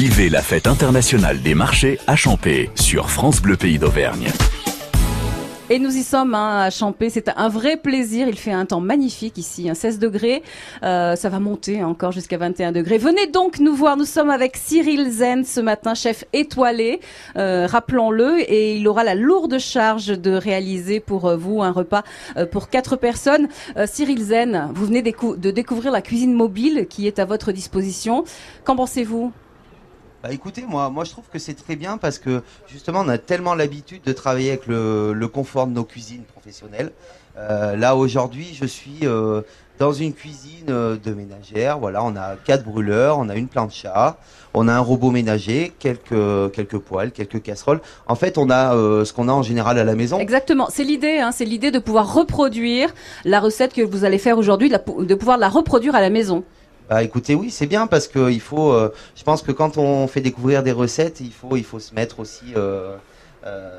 Vivez la fête internationale des marchés à Champé sur France Bleu Pays d'Auvergne. Et nous y sommes hein, à Champé. C'est un vrai plaisir. Il fait un temps magnifique ici, 16 degrés. Euh, ça va monter encore jusqu'à 21 degrés. Venez donc nous voir. Nous sommes avec Cyril Zen ce matin, chef étoilé, euh, rappelons-le. Et il aura la lourde charge de réaliser pour euh, vous un repas pour quatre personnes. Cyril Zen, vous venez de découvrir la cuisine mobile qui est à votre disposition. Qu'en pensez-vous? Bah écoutez, moi, moi je trouve que c'est très bien parce que justement on a tellement l'habitude de travailler avec le, confort de nos cuisines professionnelles. Euh, là aujourd'hui, je suis euh, dans une cuisine euh, de ménagère. Voilà, on a quatre brûleurs, on a une plancha, on a un robot ménager, quelques quelques poêles, quelques casseroles. En fait, on a ce qu'on a en général à la maison. Exactement, c'est l'idée. Hein, c'est l'idée de pouvoir reproduire la recette que vous allez faire aujourd'hui, de pouvoir la reproduire à la maison. Bah écoutez, oui, c'est bien parce que il faut. Euh, je pense que quand on fait découvrir des recettes, il faut, il faut se mettre aussi euh, euh,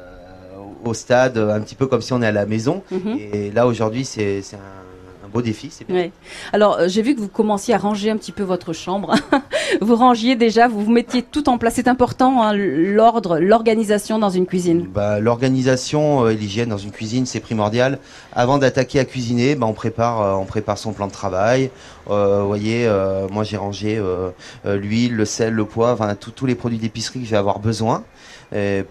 au stade, un petit peu comme si on est à la maison. Mm -hmm. Et là aujourd'hui, c'est un beau défi, c'est bien. Oui. Alors, euh, j'ai vu que vous commenciez à ranger un petit peu votre chambre. vous rangiez déjà, vous vous mettiez tout en place. C'est important, hein, l'ordre, l'organisation dans une cuisine. Bah, L'organisation euh, et l'hygiène dans une cuisine, c'est primordial. Avant d'attaquer à cuisiner, bah, on, prépare, euh, on prépare son plan de travail. Vous voyez, moi j'ai rangé l'huile, le sel, le poivre, tous les produits d'épicerie que je vais avoir besoin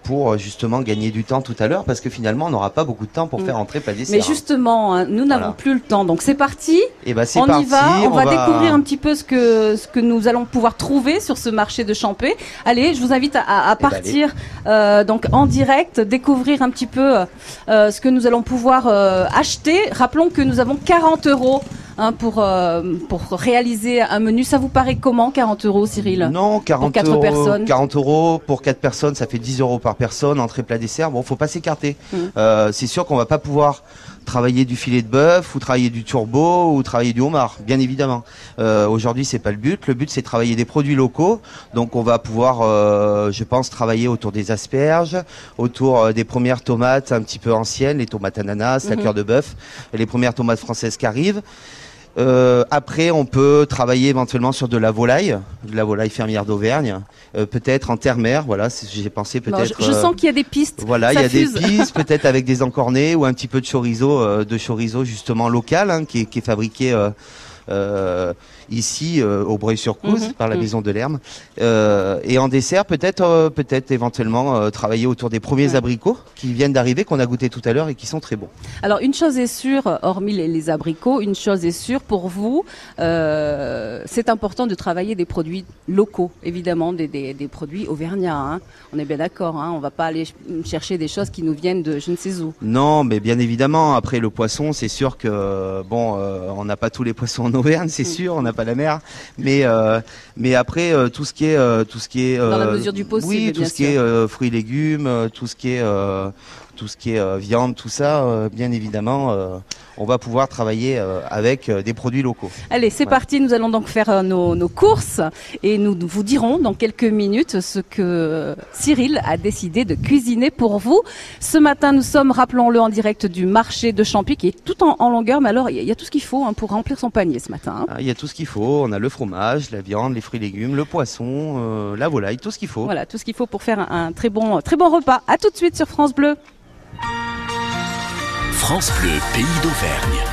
pour justement gagner du temps tout à l'heure parce que finalement on n'aura pas beaucoup de temps pour mmh. faire entrer plat dessert. Mais justement, hein, nous n'avons voilà. plus le temps, donc c'est parti. Et bah on parti, y va, on, on va, va, découvrir un petit peu ce que ce que nous allons pouvoir trouver sur ce marché de Champé. Allez, je vous invite à, à partir bah, euh, donc en direct, découvrir un petit peu euh, ce que nous allons pouvoir euh, acheter. Rappelons que nous avons 40 euros Hein, pour, euh, pour réaliser un menu. Ça vous paraît comment 40 euros, Cyril? Non, 40 pour 4 euros, personnes. 40 euros pour 4 personnes, ça fait 10 euros par personne, entrée, plat, dessert. Bon, faut pas s'écarter. Mm. Euh, c'est sûr qu'on va pas pouvoir travailler du filet de bœuf ou travailler du turbo ou travailler du homard, bien évidemment. Euh, Aujourd'hui, c'est pas le but. Le but, c'est travailler des produits locaux. Donc, on va pouvoir, euh, je pense, travailler autour des asperges, autour euh, des premières tomates un petit peu anciennes, les tomates ananas, la cœur de bœuf, les premières tomates françaises qui arrivent. Euh, après, on peut travailler éventuellement sur de la volaille, de la volaille fermière d'Auvergne, euh, peut-être en terre-mer. Voilà, j'ai pensé peut-être. je, je euh, sens qu'il y a des pistes. voilà, il y a fuse. des pistes, peut-être avec des encornés ou un petit peu de chorizo, euh, de chorizo justement local, hein, qui, est, qui est fabriqué euh, euh, ici euh, au Breuil-sur-Couze Mhm, par la mhm. maison de l'Herme. Euh, et en dessert, peut-être, euh, peut-être éventuellement euh, travailler autour des premiers Ouais. abricots qui viennent d'arriver, qu'on a goûté tout à l'heure et qui sont très bons. Alors une chose est sûre, hormis les, les abricots, une chose est sûre pour vous, c'est important de travailler des produits locaux, évidemment, des, des, des produits auvergnats. hein. On est bien d'accord, hein, on va pas aller ch- chercher des choses qui nous viennent de je ne sais où. Non, mais bien évidemment. Après le poisson, c'est sûr que bon, on n'a pas tous les poissons en Auvergne, c'est Mm. sûr, on n'a pas la mer. Mais euh, mais après euh, tout ce qui est euh, tout ce qui est Dans la mesure du possible, oui, tout bien ce qui est sûr. fruits et légumes, tout ce qui est tout ce qui est viande, tout ça, bien évidemment, on va pouvoir travailler euh, avec euh, des produits locaux. Allez, c'est parti, nous allons donc faire euh, nos, nos courses et nous vous dirons dans quelques minutes ce que Cyril a décidé de cuisiner pour vous. Ce matin, nous sommes, rappelons-le, en direct du marché de Champy qui est tout en, en longueur, mais alors il y, a- il y a tout ce qu'il faut hein, pour remplir son panier ce matin. hein. Ah, Il y a tout ce qu'il faut. On a le fromage, la viande, les fruits et légumes, le poisson, euh, la volaille, tout ce qu'il faut. Voilà, tout ce qu'il faut pour faire un, un très bon, très bon repas. À tout de suite sur France Bleu. France Bleu Pays d'Auvergne.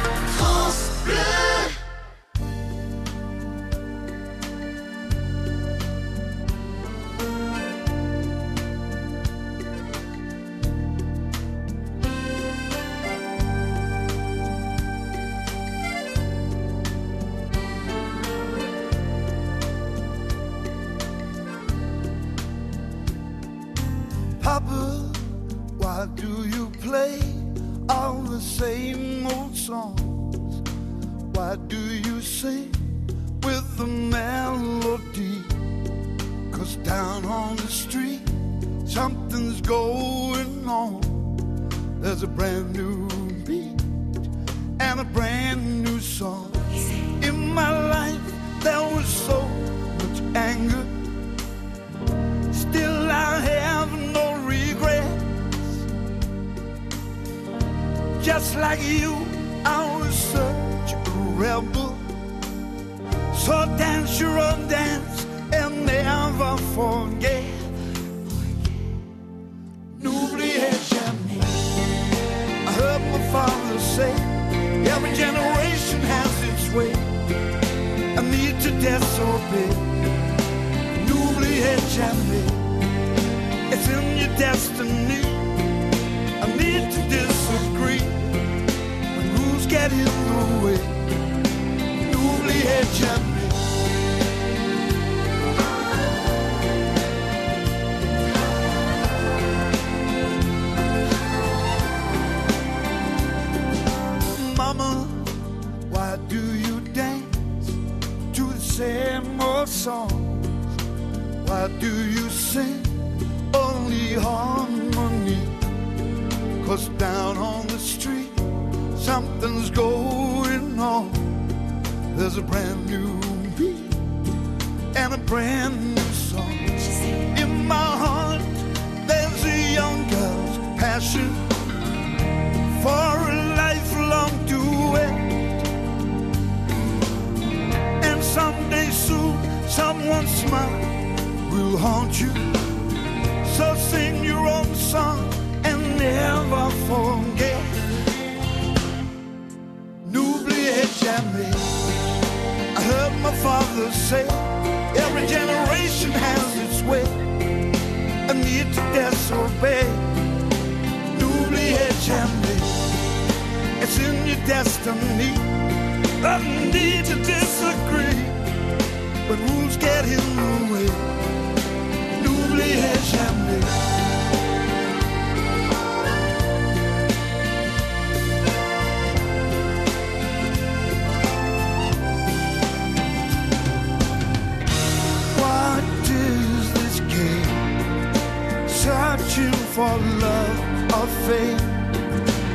Searching love or fame.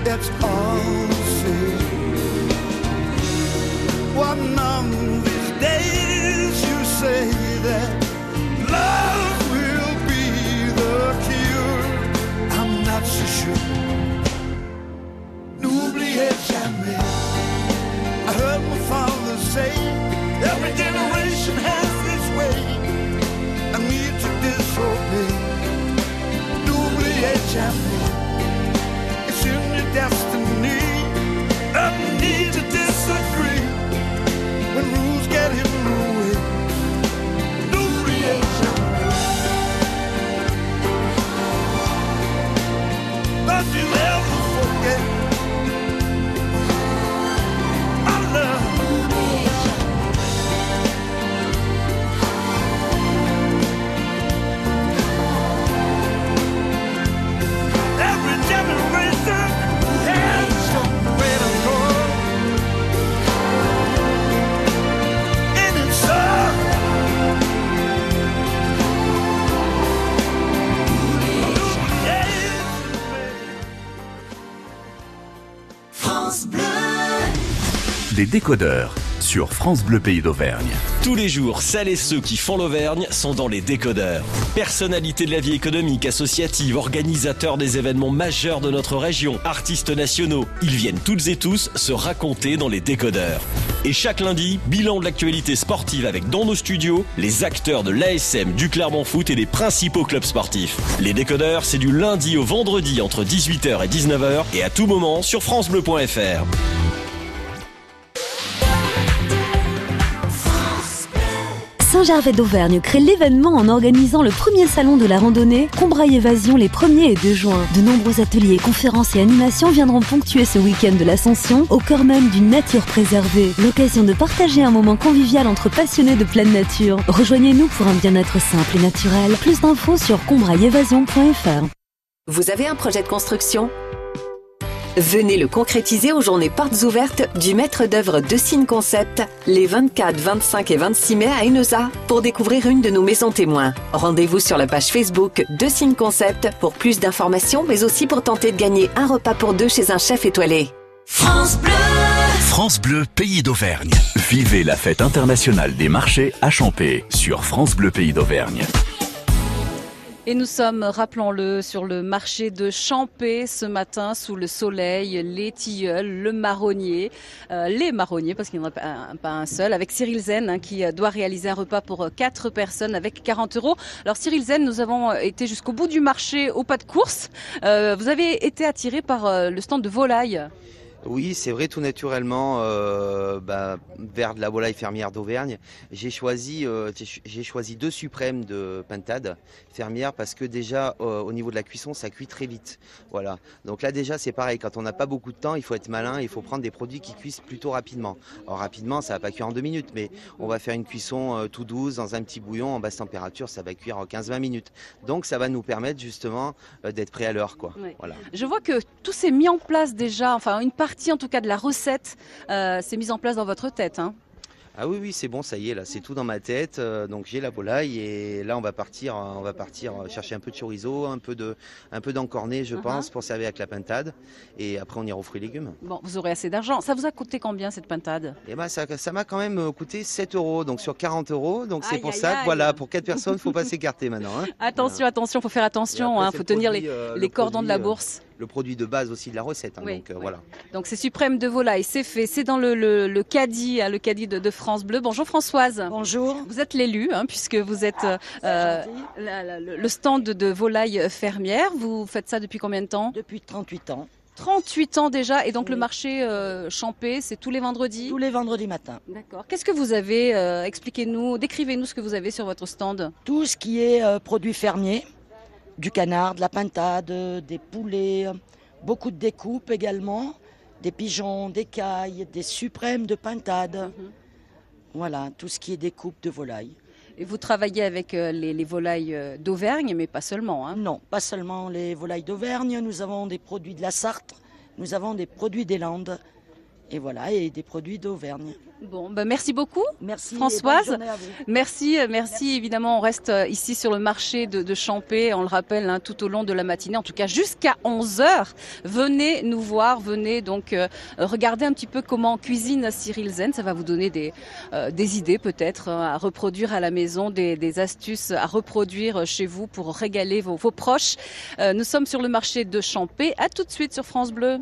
it's all the same. One of these days you say that love will be the cure. I'm not so sure. N'oubliez jamais. I heard my father say, every generation Jump. Les décodeurs sur France Bleu Pays d'Auvergne. Tous les jours, celles et ceux qui font l'Auvergne sont dans les décodeurs. Personnalités de la vie économique, associative, organisateurs des événements majeurs de notre région, artistes nationaux, ils viennent toutes et tous se raconter dans les décodeurs. Et chaque lundi, bilan de l'actualité sportive avec dans nos studios les acteurs de l'ASM, du Clermont Foot et des principaux clubs sportifs. Les décodeurs, c'est du lundi au vendredi entre 18h et 19h et à tout moment sur francebleu.fr. Saint-Gervais d'Auvergne crée l'événement en organisant le premier salon de la randonnée Combraille Évasion les 1er et 2 juin. De nombreux ateliers, conférences et animations viendront ponctuer ce week-end de l'ascension au cœur même d'une nature préservée. L'occasion de partager un moment convivial entre passionnés de pleine nature. Rejoignez-nous pour un bien-être simple et naturel. Plus d'infos sur combrailleévasion.fr. Vous avez un projet de construction? Venez le concrétiser aux journées portes ouvertes du maître d'œuvre de Signe Concept les 24, 25 et 26 mai à Enosa pour découvrir une de nos maisons témoins. Rendez-vous sur la page Facebook de Signe Concept pour plus d'informations mais aussi pour tenter de gagner un repas pour deux chez un chef étoilé. France Bleu Pays d'Auvergne. Vivez la fête internationale des marchés à Champé sur France Bleu Pays d'Auvergne. Et nous sommes, rappelons-le, sur le marché de Champé ce matin, sous le soleil, les tilleuls, le marronnier, euh, les marronniers, parce qu'il n'y en a pas un, seul, avec Cyril Zen, hein, qui euh, doit réaliser un repas pour euh, quatre personnes avec 40 euros. Alors Cyril Zen, nous avons été jusqu'au bout du marché au pas de course. Vous avez été attiré par le stand de volaille. Oui, c'est vrai, tout naturellement, euh, bah, vers de la volaille fermière d'Auvergne, j'ai choisi, euh, j'ai- choisi deux suprêmes de pintade fermière parce que déjà, euh, au niveau de la cuisson, ça cuit très vite. Voilà. Donc là, déjà, c'est pareil. Quand on n'a pas beaucoup de temps, il faut être malin, il faut prendre des produits qui cuisent plutôt rapidement. Alors rapidement, ça va pas cuire en deux minutes, mais on va faire une cuisson euh, tout douce dans un petit bouillon en basse température, ça va cuire en 15-20 minutes. Donc ça va nous permettre justement euh, d'être prêt à l'heure, quoi. Ouais. Voilà. Je vois que tout s'est mis en place déjà, enfin une partie en tout cas de la recette euh, s'est mise en place dans votre tête. Hein. Ah oui, oui, c'est bon, ça y est, là, c'est tout dans ma tête. euh, donc j'ai la volaille et là, on va partir, euh, on va partir chercher un peu de chorizo, un peu de, un peu d'encorné, je Uh-huh. pense, pour servir avec la pintade. Et après, on ira aux fruits et légumes. Bon, vous aurez assez d'argent. Ça vous a coûté combien cette pintade? Et ben, ça, ça m'a quand même coûté 7 euros, donc sur 40 euros. Donc c'est pour aïe, ça aïe. que voilà, pour quatre personnes, faut pas s'écarter maintenant. Hein. Attention, attention, faut faire attention, après, hein, faut tenir produit, les, euh, les le cordons de la bourse. Le produit de base aussi de la recette. hein, Oui, donc euh, oui. voilà. Donc c'est suprême de volaille, c'est fait, c'est dans le, le, le caddie, hein, le caddie de, de France Bleu. Bonjour Françoise. Bonjour. Vous êtes l'élu, hein, puisque vous êtes euh, euh, la- la- le le stand de volaille fermière. Vous faites ça depuis combien de temps? Depuis 38 ans. 38 ans déjà, et donc le marché euh, Champé, c'est tous les vendredis? Tous les vendredis matins. D'accord. Qu'est-ce que vous avez euh, Expliquez-nous, décrivez-nous ce que vous avez sur votre stand? Tout ce qui est euh, produits fermiers, du canard, de la pintade, des poulets, beaucoup de découpes également, des pigeons, des cailles, des suprêmes de pintade. Voilà, tout ce qui est découpe de volaille. Et vous travaillez avec euh, les, les volailles euh, d'Auvergne, mais pas seulement. Hein. Non, pas seulement les volailles d'Auvergne, nous avons des produits de la Sarthe, nous avons des produits des Landes, et voilà, et des produits d'Auvergne. Bon, ben merci beaucoup. Merci. Françoise. Merci, euh, merci. Évidemment, on reste euh, ici sur le marché de, de Champé, on le rappelle, hein, tout au long de la matinée, en tout cas jusqu'à 11 heures. Venez nous voir, venez donc euh, regarder un petit peu comment cuisine Cyril Zen. Ça va vous donner des, euh, des idées peut-être hein, à reproduire à la maison, des, des astuces à reproduire chez vous pour régaler vos, vos proches. Euh, nous sommes sur le marché de Champé. À tout de suite sur France Bleu.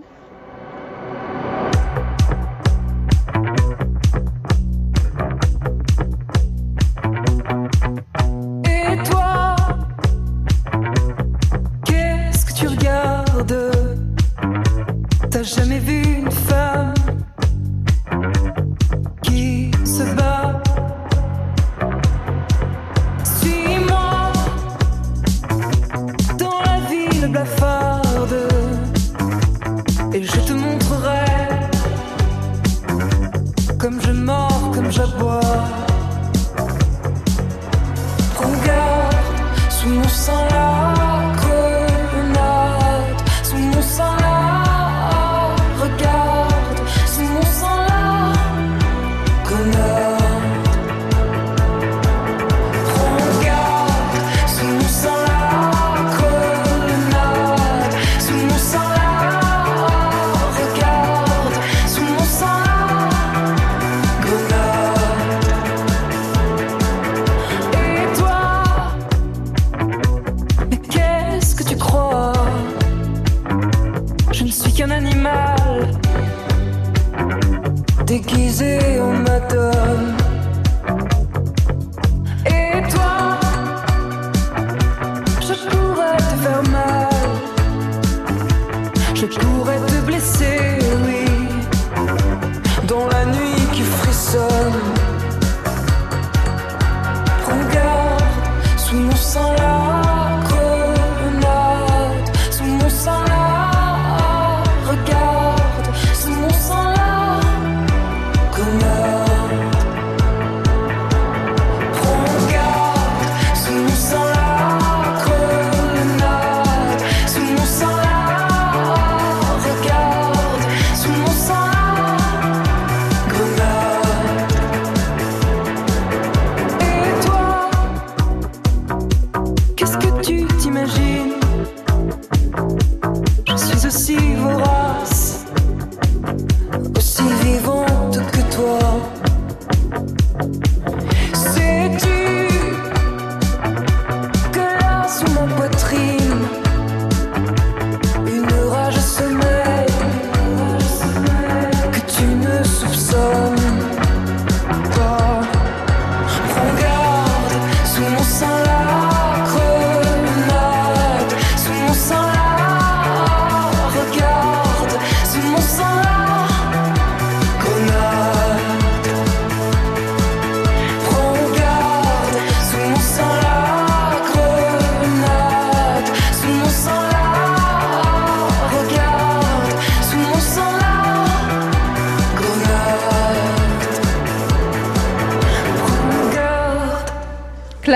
T'as jamais vu déguisé en madame.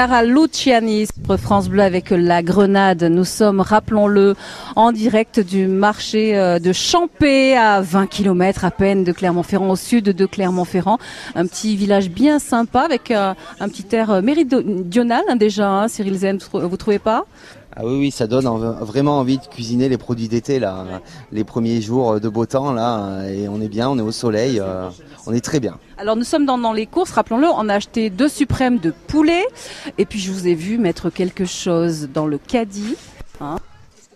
Clara Luciani France Bleu avec la Grenade. Nous sommes, rappelons-le, en direct du marché euh, de Champé à 20 km à peine de Clermont-Ferrand au sud de Clermont-Ferrand. Un petit village bien sympa avec euh, un petit air euh, méridional hein, déjà. hein, Cyril trou- vous trouvez pas? Ah oui, oui, ça donne en- vraiment envie de cuisiner les produits d'été là, les premiers jours de beau temps là, et on est bien, on est au soleil, euh, on est très bien. Alors nous sommes dans, dans les courses, rappelons-le, on a acheté deux suprêmes de poulet et puis je vous ai vu mettre quelque chose dans le caddie. hein.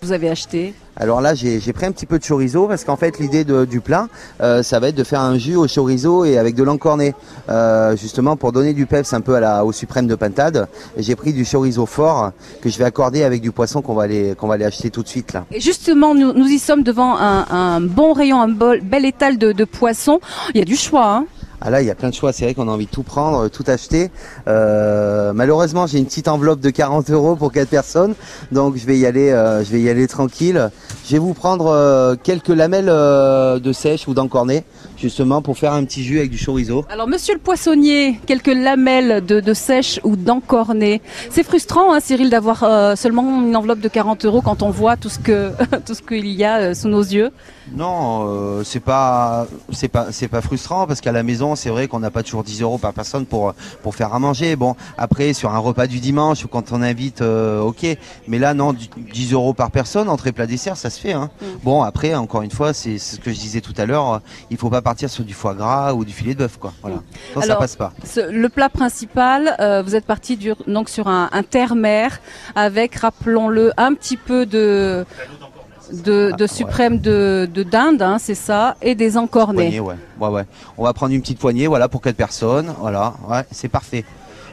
Vous avez acheté? Alors là, j'ai pris un petit peu de chorizo parce qu'en fait, l'idée de- du plat, euh, ça va être de faire un jus au chorizo et avec de l'encorné, euh, justement pour donner du peps un peu à la, au suprême de pintade. J'ai pris du chorizo fort que je vais accorder avec du poisson qu'on va aller qu'on va aller acheter tout de suite là. Et justement, nous, nous y sommes devant un, un bon rayon, un bol- bel étal de, de poissons. Il y a du choix. Hein Ah là, il y a plein de choix. C'est vrai qu'on a envie de tout prendre, tout acheter. Euh, malheureusement, j'ai une petite enveloppe de 40 euros pour quatre personnes, donc je vais y aller, euh, je vais y aller tranquille. Je vais vous prendre euh, quelques lamelles euh, de sèche ou d'encorné, justement pour faire un petit jus avec du chorizo. Alors, monsieur le poissonnier, quelques lamelles de, de sèche ou d'encorné. C'est frustrant, hein, Cyril, d'avoir euh, seulement une enveloppe de 40 euros quand on voit tout ce que tout ce qu'il y a euh, sous nos yeux. Non, euh, c'est pas, c'est pas, c'est pas frustrant parce qu'à la maison, c'est vrai qu'on n'a pas toujours 10 euros par personne pour pour faire à manger. Bon, après sur un repas du dimanche ou quand on invite, ok. Mais là, non, du- 10 euros par personne, entrée plat dessert, ça se fait. Hein. Bon, après, encore une fois, c'est ce que je disais tout à l'heure. Il faut pas partir sur du foie gras ou du filet de bœuf, quoi. Voilà. Ça Alors, passe pas. Ce- le plat principal, euh, vous êtes parti du- donc sur un, un terre-mer avec, rappelons-le, un petit peu de de, de Ah, suprême de, de dinde, hein, c'est ça, et des encornés. Poignée, ouais. ouais, ouais. On va prendre une petite poignée, voilà, pour quatre personnes. Voilà, ouais, c'est parfait.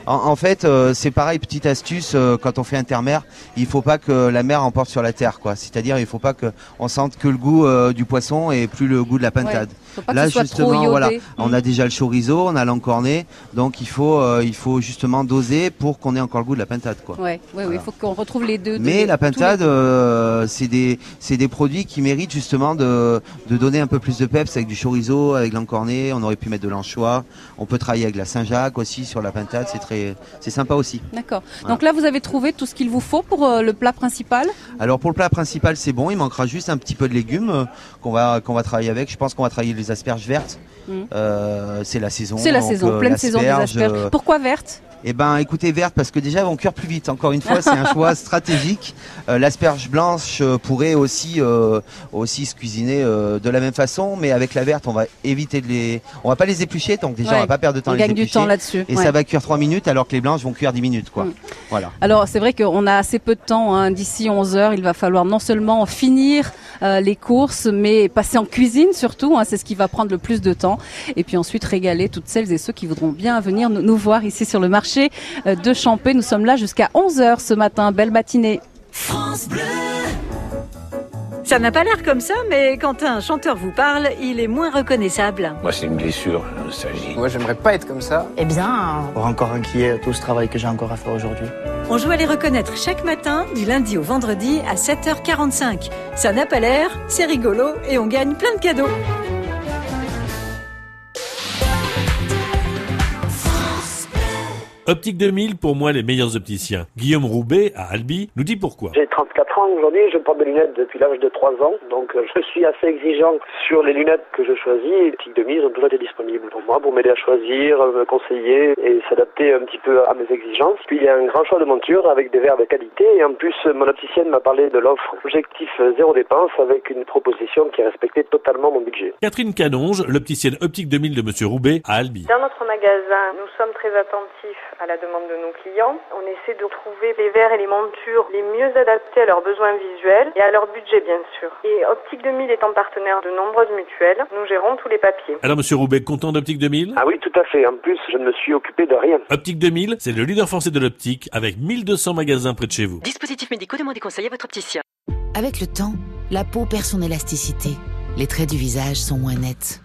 En, en fait, euh, c'est pareil, petite astuce, euh, quand on fait intermer, il faut pas que la mer emporte sur la terre, quoi. C'est-à-dire, il faut pas que on sente que le goût euh, du poisson et plus le goût de la pintade. Faut pas que Là, soit justement, trop iodé. voilà, Mm. on a déjà le chorizo, on a l'encorné, donc il faut, euh, il faut justement doser pour qu'on ait encore le goût de la pintade, quoi. Ouais, ouais, oui, il faut qu'on retrouve les deux. Mais les- la les- pintade, euh, c'est des, c'est des produits qui méritent justement de, de donner un peu plus de peps avec du chorizo, avec l'encorné. On aurait pu mettre de l'anchois. On peut travailler avec la Saint-Jacques aussi sur la pintade. C'est très, c'est sympa aussi. D'accord. Donc là, vous avez trouvé tout ce qu'il vous faut pour euh, le plat principal? Alors pour le plat principal, c'est bon. Il manquera juste un petit peu de légumes qu'on va, qu'on va travailler avec. Je pense qu'on va travailler les asperges vertes. Mhm. Euh, c'est la saison. C'est la saison, pleine saison des asperges. euh, Pourquoi verte? Eh ben, écoutez, verte parce que déjà elles vont cuire plus vite. Encore une fois, c'est un choix stratégique. Euh, L'asperge blanche euh, pourrait aussi euh, aussi se cuisiner euh, de la même façon, mais avec la verte, on va éviter de les, on va pas les éplucher, donc déjà Ouais. on va pas perdre de temps On à les gagne du éplucher. temps là-dessus. Et ouais. ça va cuire 3 minutes alors que les blanches vont cuire 10 minutes, quoi. Mm. Voilà. Alors c'est vrai qu'on a assez peu de temps, hein. d'ici 11 heures, il va falloir non seulement finir euh, les courses, mais passer en cuisine surtout, hein. c'est ce qui va prendre le plus de temps, et puis ensuite régaler toutes celles et ceux qui voudront bien venir nous, nous voir ici sur le marché euh, de Champé. Nous sommes là jusqu'à 11 heures ce matin, belle matinée. Ça n'a pas l'air comme ça, mais quand un chanteur vous parle, il est moins reconnaissable. Moi, c'est une blessure, la nostalgie. Moi, j'aimerais pas être comme ça. Eh bien, pour encore inquiet tout ce travail que j'ai encore à faire aujourd'hui. On joue à les reconnaître chaque matin, du lundi au vendredi à 7h45. Ça n'a pas l'air, c'est rigolo et on gagne plein de cadeaux. Optique 2000, pour moi, les meilleurs opticiens. Guillaume Roubaix, à Albi, nous dit pourquoi. J'ai 34 ans aujourd'hui, je porte des lunettes depuis l'âge de 3 ans, donc euh, je suis assez exigeant sur les lunettes que je choisis tics de mise ont toujours été disponibles pour moi pour m'aider à choisir, euh, me conseiller et s'adapter un petit peu à mes exigences. Puis il y a un grand choix de montures avec des verres de qualité et en plus mon opticienne m'a parlé de l'offre objectif zéro dépense avec une proposition qui respectait totalement mon budget. Catherine Canonge, l'opticienne Optique 2000 de Monsieur Roubaix, à Albi. Dans notre magasin, nous sommes très attentifs à la demande de nos clients. On essaie de trouver les verres et les montures les mieux adaptés à leurs besoins visuels et à leur budget bien sûr. Et Optique 2000 étant partenaire de nombreuses mutuelles, nous gérons tous les papiers. Alors monsieur Roubaix, content d'Optique 2000 Ah oui, tout à fait. En plus, je ne me suis occupé de rien. Optique 2000, c'est le leader français de l'optique avec 1200 magasins près de chez vous. Dispositifs médicaux, demandez conseil à votre opticien. Avec le temps, la peau perd son élasticité. Les traits du visage sont moins nets.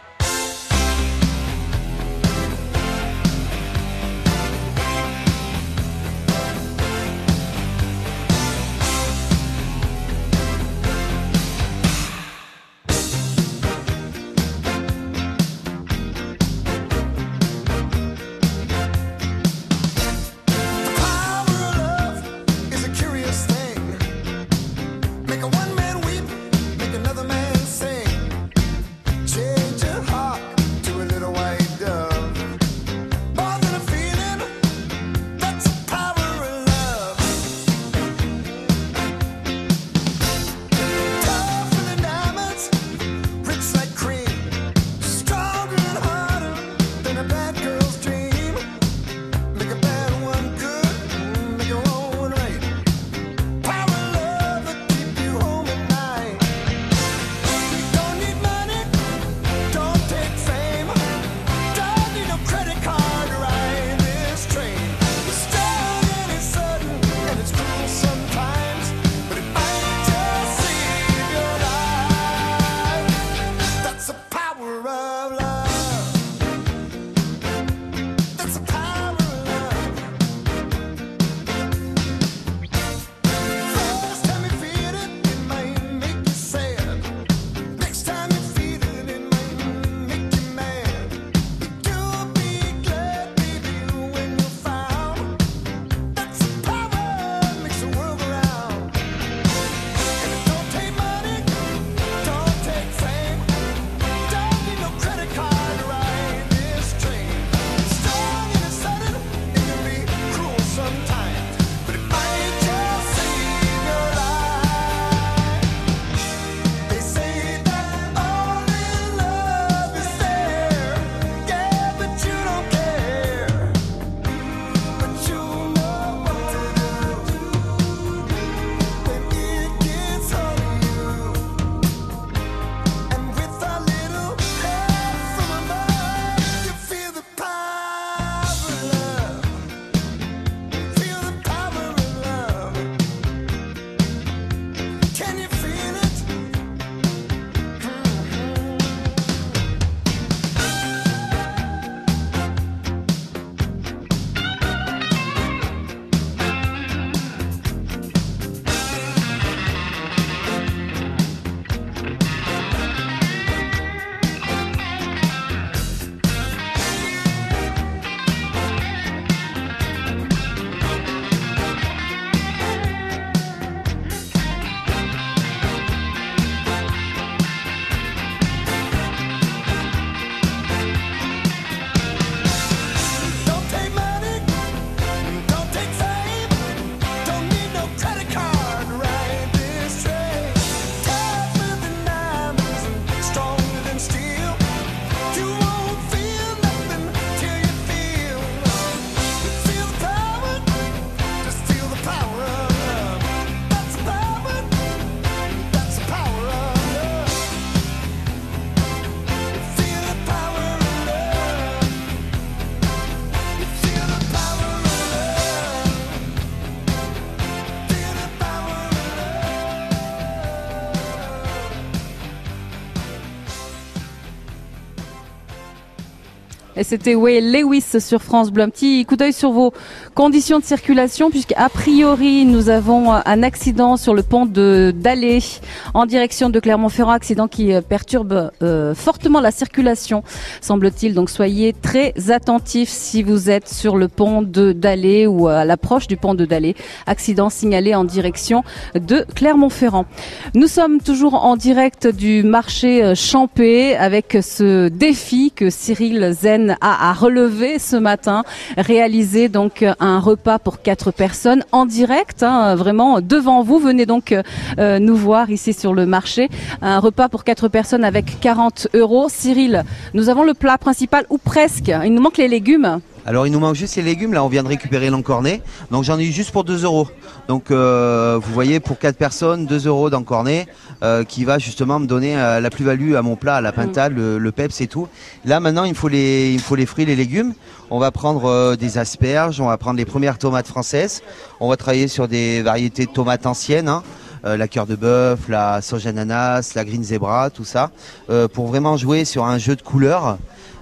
C'était Way Lewis sur France Bleu. Petit coup d'œil sur vos conditions de circulation, puisqu'à priori, nous avons un accident sur le pont de Dallé en direction de Clermont-Ferrand, accident qui euh, perturbe euh, fortement la circulation, semble-t-il. Donc soyez très attentifs si vous êtes sur le pont de Dallé ou à l'approche du pont de Dallé. Accident signalé en direction de Clermont-Ferrand. Nous sommes toujours en direct du marché euh, Champé avec ce défi que Cyril Zen à relever ce matin, réaliser donc un repas pour quatre personnes en direct, hein, vraiment devant vous. Venez donc euh, nous voir ici sur le marché. Un repas pour quatre personnes avec 40 euros. Cyril, nous avons le plat principal ou presque. Il nous manque les légumes. Alors il nous manque juste les légumes, là on vient de récupérer l'encornet, donc j'en ai eu juste pour 2 euros. Donc euh, vous voyez pour 4 personnes, 2 euros d'encornet euh, qui va justement me donner euh, la plus-value à mon plat, à la pintade, le, le peps et tout. Là maintenant il me faut les, il me faut les fruits, les légumes. On va prendre euh, des asperges, on va prendre les premières tomates françaises, on va travailler sur des variétés de tomates anciennes. hein. Euh, la cœur de bœuf, la sauge ananas, la green zebra, tout ça, euh, pour vraiment jouer sur un jeu de couleurs.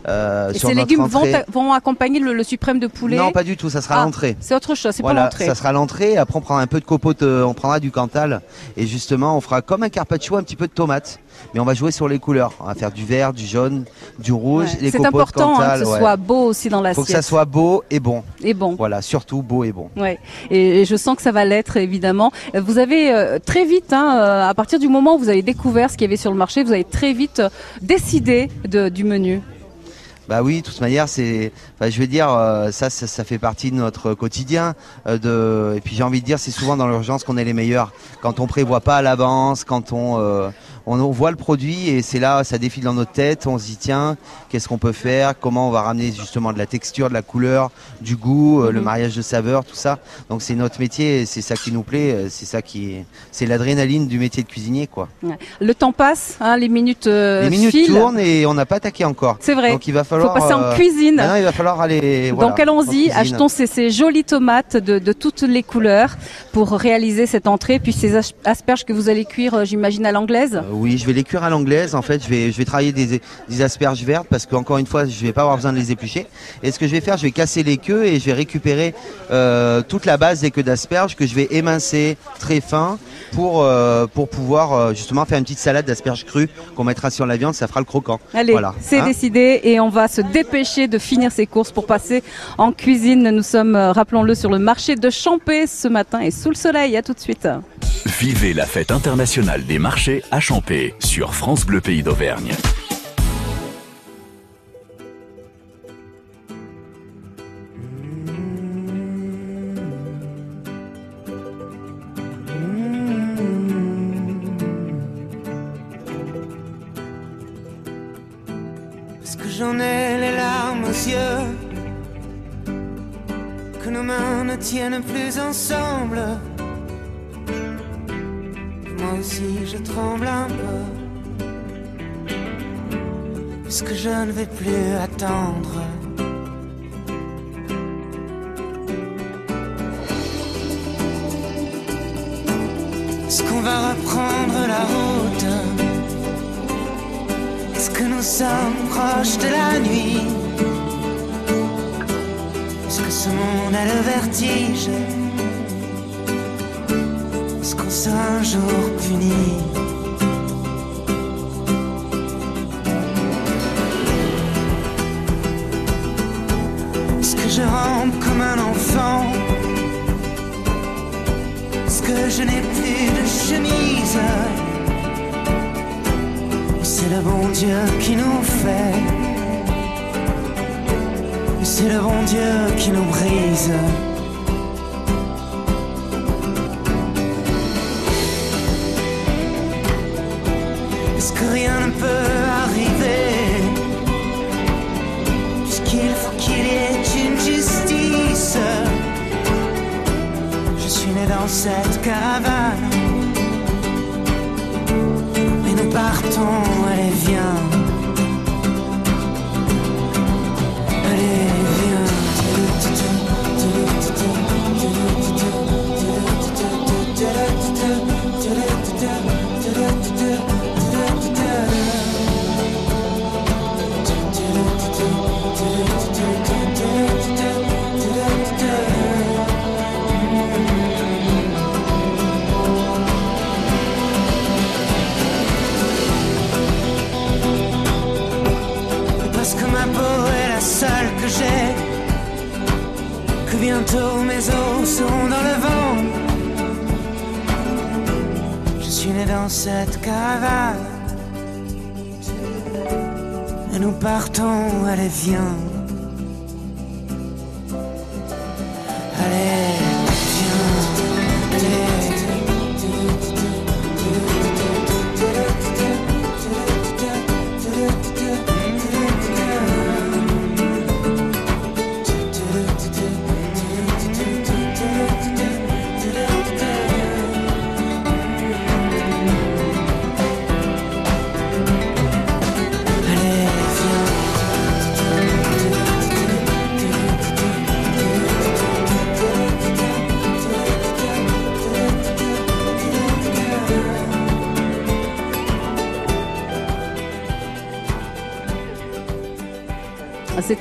Euh, Et sur ces légumes vont, accompagner le, le suprême de poulet Non, pas du tout, ça sera Ah, l'entrée. C'est autre chose, c'est Voilà, pour l'entrée. ça sera l'entrée. Après, on prendra un peu de copote, euh, on prendra du cantal. Et justement, on fera comme un carpaccio, un petit peu de tomate. Mais on va jouer sur les couleurs. On va faire du vert, du jaune, du rouge, Ouais. les C'est important hein, que ce ouais. soit beau aussi dans Faut l'assiette. que ça soit beau et bon. Et bon. Voilà, surtout beau et bon. Ouais, et, et je sens que ça va l'être évidemment. Vous avez euh, très vite, hein, euh, à partir du moment où vous avez découvert ce qu'il y avait sur le marché, vous avez très vite décidé de- du menu. Bah oui, de toute manière, c'est, enfin, je veux dire, euh, ça, ça, ça fait partie de notre quotidien. euh, de, et puis j'ai envie de dire, c'est souvent dans l'urgence qu'on est les meilleurs. Quand on prévoit pas à l'avance, quand on, euh, on, on voit le produit et c'est là, ça défile dans notre tête. On se dit tiens, qu'est-ce qu'on peut faire Comment on va ramener justement de la texture, de la couleur, du goût, euh, le Mhm. mariage de saveurs, tout ça. Donc c'est notre métier, c'est ça qui nous plaît, euh, c'est ça qui, c'est l'adrénaline du métier de cuisinier, quoi. Ouais. Le temps passe, hein, les minutes, euh, les minutes filent. tournent et on n'a pas attaqué encore. C'est vrai. Donc il va falloir. Faut passer en euh, cuisine. il va falloir aller. voilà, Donc allons-y, achetons ces, ces jolies tomates de, de toutes les couleurs pour réaliser cette entrée. Puis ces as- asperges que vous allez cuire, j'imagine, à l'anglaise. Euh, Oui, je vais les cuire à l'anglaise. En fait, je vais, je vais travailler des, des asperges vertes parce qu'encore une fois, je vais pas avoir besoin de les éplucher. Et ce que je vais faire, je vais casser les queues et je vais récupérer euh, toute la base des queues d'asperges que je vais émincer très fin pour euh, pour pouvoir euh, justement faire une petite salade d'asperges crues qu'on mettra sur la viande. Ça fera le croquant. Allez, voilà. c'est Hein décidé et on va se dépêcher de finir ces courses pour passer en cuisine. Nous sommes, rappelons-le, sur le marché de Champé ce matin et sous le soleil. À tout de suite. Vivez la fête internationale des marchés à Champé sur France Bleu Pays d'Auvergne.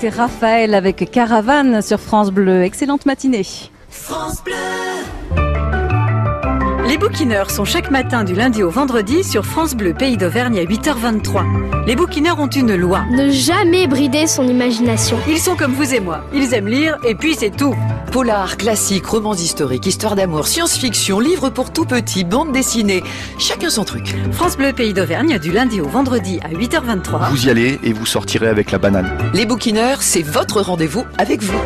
C'était Raphaël avec Caravane sur France Bleu. Excellente matinée. France Bleu. Les bouquineurs sont chaque matin du lundi au vendredi sur France Bleu Pays d'Auvergne à 8h23. Les bouquineurs ont une loi. Ne jamais brider son imagination. Ils sont comme vous et moi. Ils aiment lire et puis c'est tout. Polar, classique, romans historiques, histoire d'amour, science-fiction, livres pour tout petit, bande dessinée. Chacun son truc. France Bleu Pays d'Auvergne du lundi au vendredi à 8h23. Vous y allez et vous sortirez avec la banane. Les bouquineurs, c'est votre rendez-vous avec vous.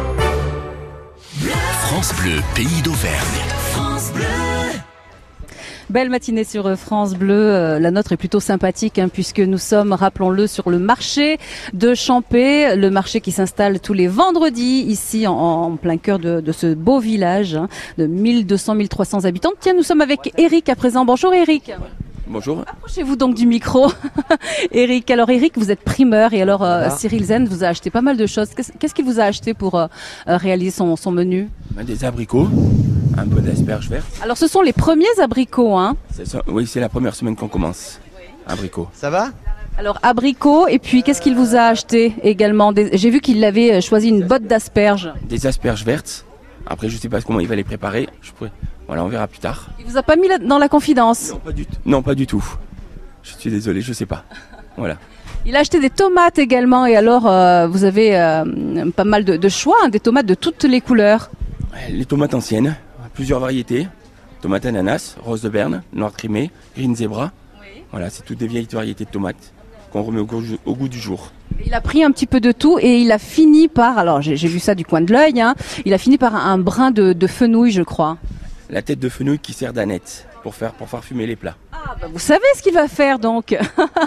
France Bleu, pays d'Auvergne. Belle matinée sur euh, France Bleu. Euh, La nôtre est plutôt sympathique hein, puisque nous sommes, rappelons-le, sur le marché de Champé, le marché qui s'installe tous les vendredis ici en, en plein cœur de, de ce beau village hein, de 1200-1300 habitants. Tiens, nous sommes avec Eric à présent. Bonjour Eric. Bonjour. Approchez-vous donc du micro, Eric. Alors Eric, vous êtes primeur et alors euh. Cyril Zen vous a acheté pas mal de choses. Qu'est-ce qu'il vous a acheté pour euh, euh, réaliser son, son menu? Ben, Des abricots, un peu d'asperges vertes. Alors ce sont les premiers abricots, hein? C'est ça. Oui, c'est la première semaine qu'on commence. Abricots. Ça va? Alors abricots et puis qu'est-ce qu'il vous a acheté également? Des- J'ai vu qu'il avait choisi une botte d'asperges. Des asperges vertes. Après, je sais pas comment il va les préparer. Je pourrais... Voilà, on verra plus tard. Il vous a pas mis dans la confidence. Non, pas du tout. Non, pas du tout. Je suis désolé, je sais pas. Voilà. Il a acheté des tomates également et alors euh, vous avez euh, pas mal de, de choix, hein, des tomates de toutes les couleurs. Les tomates anciennes, plusieurs variétés. Tomates ananas, rose de Berne, noir crimé, green zebra. Voilà, c'est toutes des vieilles variétés de tomates qu'on remet au goût, au goût du jour. Il a pris un petit peu de tout et il a fini par, alors j'ai vu ça du coin de l'œil, hein, il a fini par un, un brin de, de fenouil je crois. La tête de fenouil qui sert d'aneth pour faire, pour faire fumer les plats. Ah, bah, vous savez ce qu'il va faire donc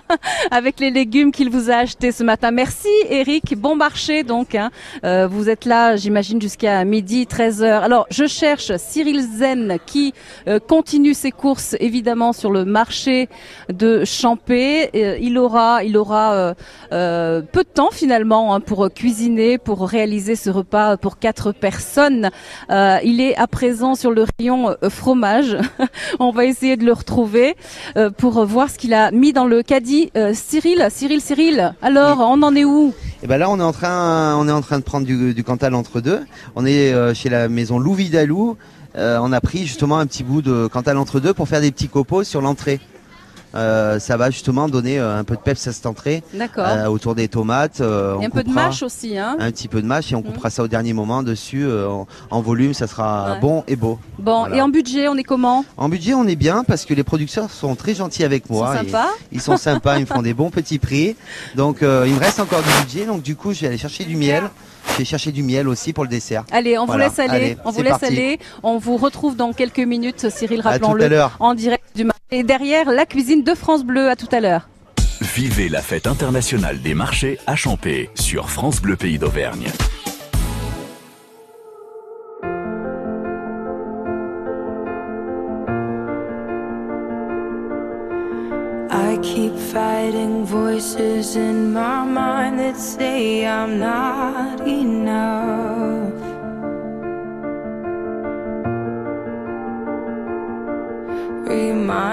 avec les légumes qu'il vous a achetés ce matin. Merci Eric, bon marché donc. hein. Euh, vous êtes là j'imagine jusqu'à midi 13h. Alors je cherche Cyril Zen qui euh, continue ses courses évidemment sur le marché de Champé. Euh, il aura, il aura euh, peu de temps finalement hein, pour cuisiner, pour réaliser ce repas pour quatre personnes. Il est à présent sur le rayon fromage. On va essayer de le retrouver euh, pour voir ce qu'il a mis dans le caddie. Euh, Cyril, Cyril, Cyril. Alors, on en est où? Et ben là, on est en train, on est en train de prendre du, du Cantal entre deux. On est euh, chez la maison Lou Vidalou. Euh, on a pris justement un petit bout de Cantal entre deux pour faire des petits copeaux sur l'entrée. Euh, ça va justement donner euh, un peu de peps à cette entrée. D'accord. Euh, autour des tomates. euh, on un peu de mâche aussi, hein Un petit peu de mâche et on coupera ça au dernier moment dessus en, en volume. Ça sera Ouais. bon et beau. Bon, Voilà. et en budget, on est comment? En budget, on est bien parce que les producteurs sont très gentils avec moi. Ils sont et sympas Ils sont sympas, ils me font des bons petits prix. Donc, il me reste encore du budget. Donc, du coup, je vais aller chercher du miel. Je vais chercher du miel aussi pour le dessert. Allez, on Voilà. vous laisse aller. Allez, on vous laisse parti. aller. On vous retrouve dans quelques minutes, Cyril, rappelons-le, en direct du marché. Et derrière, la cuisine de France Bleu. À tout à l'heure. Vivez la fête internationale des marchés à Champé sur France Bleu Pays d'Auvergne. I keep fighting voices in my mind that say I'm not enough.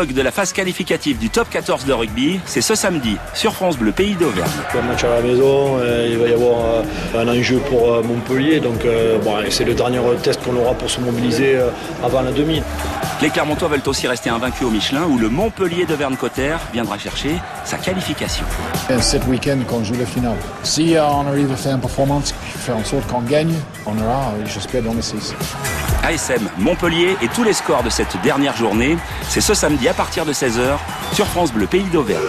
L'épilogue de la phase qualificative du top 14 de rugby, c'est ce samedi sur France Bleu Pays d'Auvergne. Un match à la maison, euh, il va y avoir euh, un enjeu pour euh, Montpellier, donc euh, bon, c'est le dernier test qu'on aura pour se mobiliser euh, avant la demi. Les Clermontois veulent aussi rester invaincus au Michelin où le Montpellier de Verne-Cotter viendra chercher sa qualification. Cet week-end, qu'on joue la finale. Si on arrive à faire une performance qui fait en sorte qu'on gagne, on euh, j'espère, dans les 6. ASM, Montpellier et tous les scores de cette dernière journée, c'est ce samedi à partir de 16h sur France Bleu Pays d'Auvergne.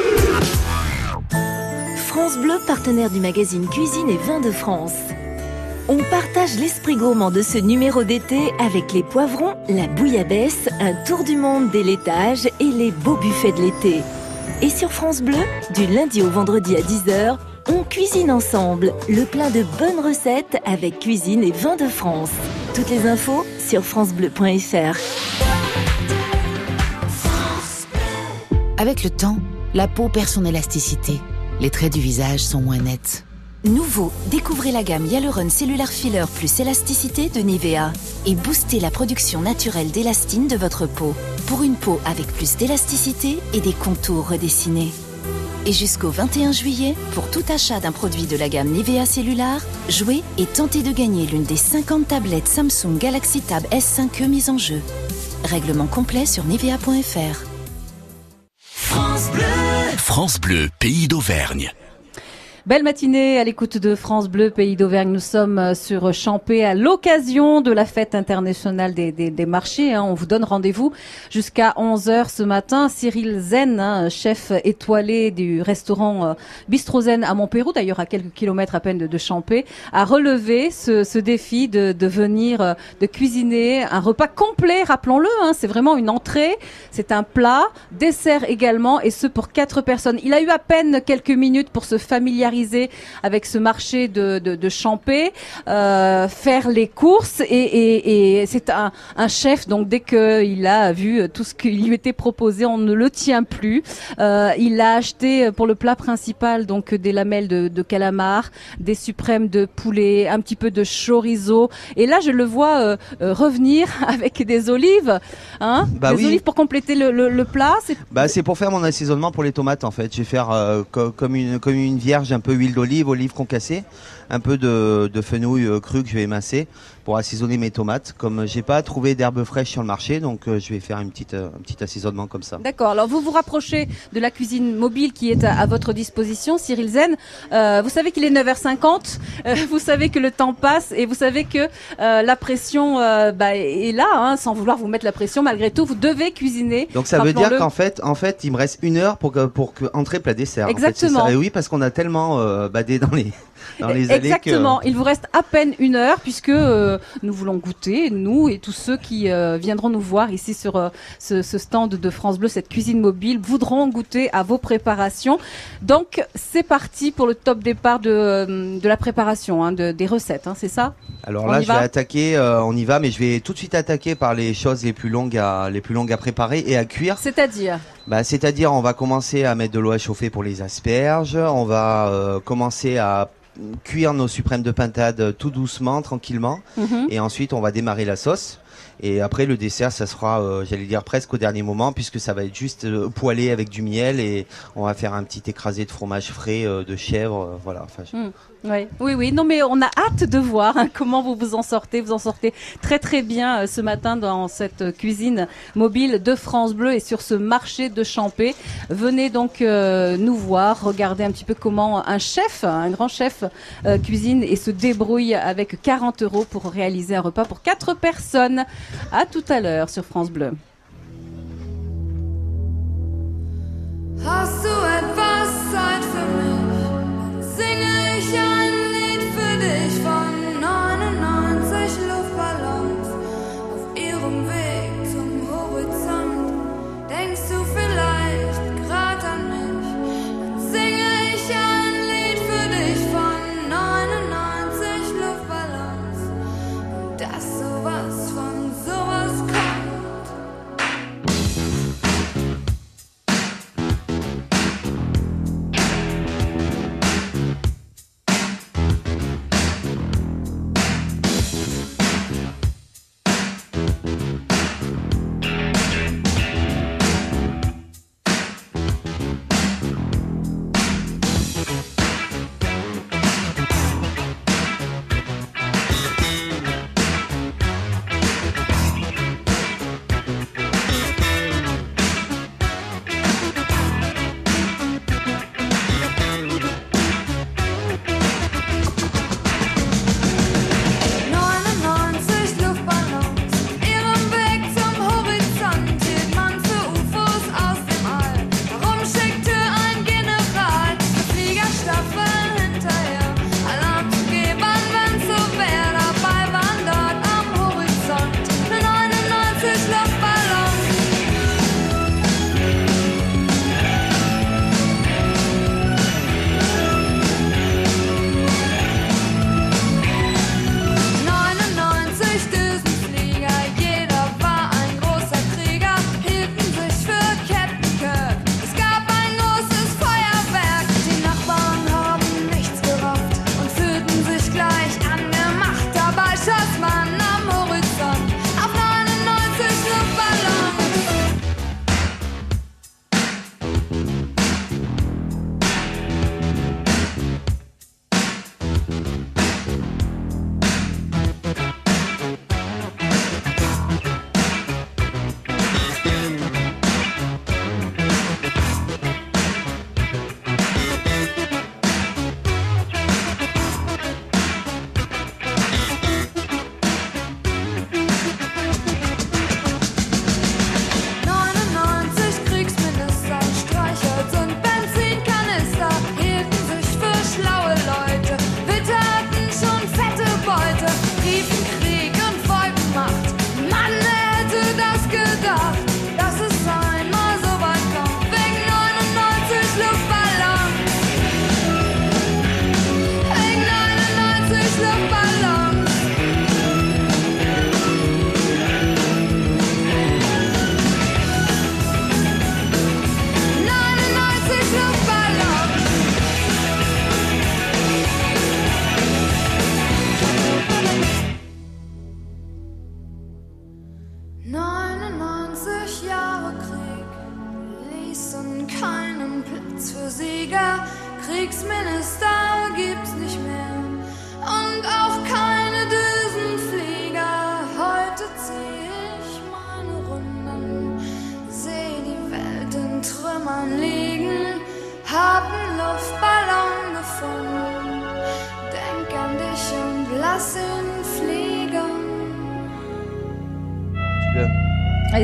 France Bleu, partenaire du magazine Cuisine et Vins de France. On partage l'esprit gourmand de ce numéro d'été avec les poivrons, la bouillabaisse, un tour du monde des laitages et les beaux buffets de l'été. Et sur France Bleu, du lundi au vendredi à 10h, on cuisine ensemble le plein de bonnes recettes avec Cuisine et Vins de France. Toutes les infos sur francebleu.fr. Avec le temps, la peau perd son élasticité. Les traits du visage sont moins nets. Nouveau, découvrez la gamme Hyaluron Cellular Filler plus élasticité de Nivea et boostez la production naturelle d'élastine de votre peau pour une peau avec plus d'élasticité et des contours redessinés. Et jusqu'au 21 juillet, pour tout achat d'un produit de la gamme Nivea Cellular, jouez et tentez de gagner l'une des 50 tablettes Samsung Galaxy Tab S5e mises en jeu. Règlement complet sur nivea.fr. France Bleu. France Bleu, pays d'Auvergne. Belle matinée à l'écoute de France Bleu, pays d'Auvergne. Nous sommes euh, sur Champé à l'occasion de la fête internationale des, des, des marchés. hein. On vous donne rendez-vous jusqu'à 11h ce matin. Cyril Zen, hein, chef étoilé du restaurant euh, Bistro Zen à Montpérou, d'ailleurs à quelques kilomètres à peine de, de Champé, a relevé ce, ce défi de, de venir, euh, de cuisiner un repas complet, rappelons-le. hein. C'est vraiment une entrée, c'est un plat, dessert également, et ce pour quatre personnes. Il a eu à peine quelques minutes pour se familiariser avec ce marché de, de, de Champé, euh, faire les courses et, et, et c'est un, un chef donc dès qu'il a vu tout ce qui lui était proposé, on ne le tient plus. Euh, il a acheté pour le plat principal donc des lamelles de, de calamar, des suprêmes de poulet, un petit peu de chorizo et là je le vois euh, revenir avec des olives, hein, Bah des oui. olives pour compléter le, le, le plat. C'est Bah, c'est pour faire mon assaisonnement pour les tomates en fait. Je vais faire co- comme une comme une vierge, un peu huile d'olive, olive concassée, un peu de, de fenouil euh, cru que je vais émincer pour assaisonner mes tomates. Comme j'ai pas trouvé d'herbes fraîches sur le marché, donc euh, je vais faire une petite euh, un petit assaisonnement comme ça. D'accord. Alors vous vous rapprochez de la cuisine mobile qui est à, à votre disposition, Cyril Zen. Euh, vous savez qu'il est 9h50. euh, vous savez que le temps passe et vous savez que euh, la pression euh, bah, est là, hein, sans vouloir vous mettre la pression. Malgré tout, vous devez cuisiner. Donc ça veut dire qu'en fait, en fait, il me reste une heure pour que pour que entrer plat dessert. en fait, Exactement. Et oui, parce qu'on a tellement euh, badé dans les dans les allées Exactement. que. Il vous reste à peine une heure puisque euh, nous voulons goûter, nous et tous ceux qui euh, viendront nous voir ici sur euh, ce, ce stand de France Bleu, cette cuisine mobile, voudront goûter à vos préparations. Donc c'est parti pour le top départ de, de la préparation, hein, de, des recettes, hein, c'est ça? Alors On là, je vais va? attaquer, on y va, mais je vais tout de suite attaquer par les choses les plus longues à les plus longues à préparer et à cuire. C'est-à-dire? Bah, c'est-à-dire, on va commencer à mettre de l'eau à chauffer pour les asperges. On va commencer à cuire nos suprêmes de pintade tout doucement, tranquillement. Mhm. Et ensuite, on va démarrer la sauce. Et après le dessert, ça sera, euh, j'allais dire presque au dernier moment, puisque ça va être juste euh, poêlé avec du miel et on va faire un petit écrasé de fromage frais, euh, de chèvre, euh, voilà. Enfin, je- Mm. Ouais. Oui, oui, non, mais on a hâte de voir hein, comment vous vous en sortez. Vous en sortez très, très bien euh, ce matin dans cette cuisine mobile de France Bleu et sur ce marché de Champé. Venez donc euh, nous voir, regarder un petit peu comment un chef, un grand chef, euh, cuisine et se débrouille avec 40 euros pour réaliser un repas pour quatre personnes. À tout à l'heure sur France Bleu. Denkst du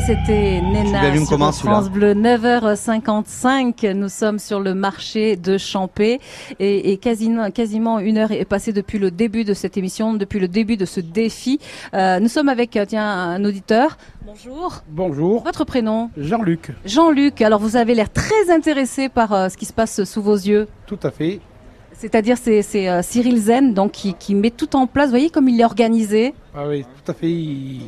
c'était Nena l'allumes sur comment, France Bleu, 9h55. Nous sommes sur le marché de Champé et, et quasiment, quasiment une heure est passée depuis le début de cette émission, depuis le début de ce défi. Euh, nous sommes avec euh, tiens, un auditeur. Bonjour. Bonjour. Votre prénom Jean-Luc. Jean-Luc. Alors vous avez l'air très intéressé par euh, ce qui se passe sous vos yeux. Tout à fait. C'est-à-dire c'est, c'est euh, Cyril Zen donc qui, qui met tout en place. Vous voyez comme il est organisé. Ah oui, tout à fait. Il,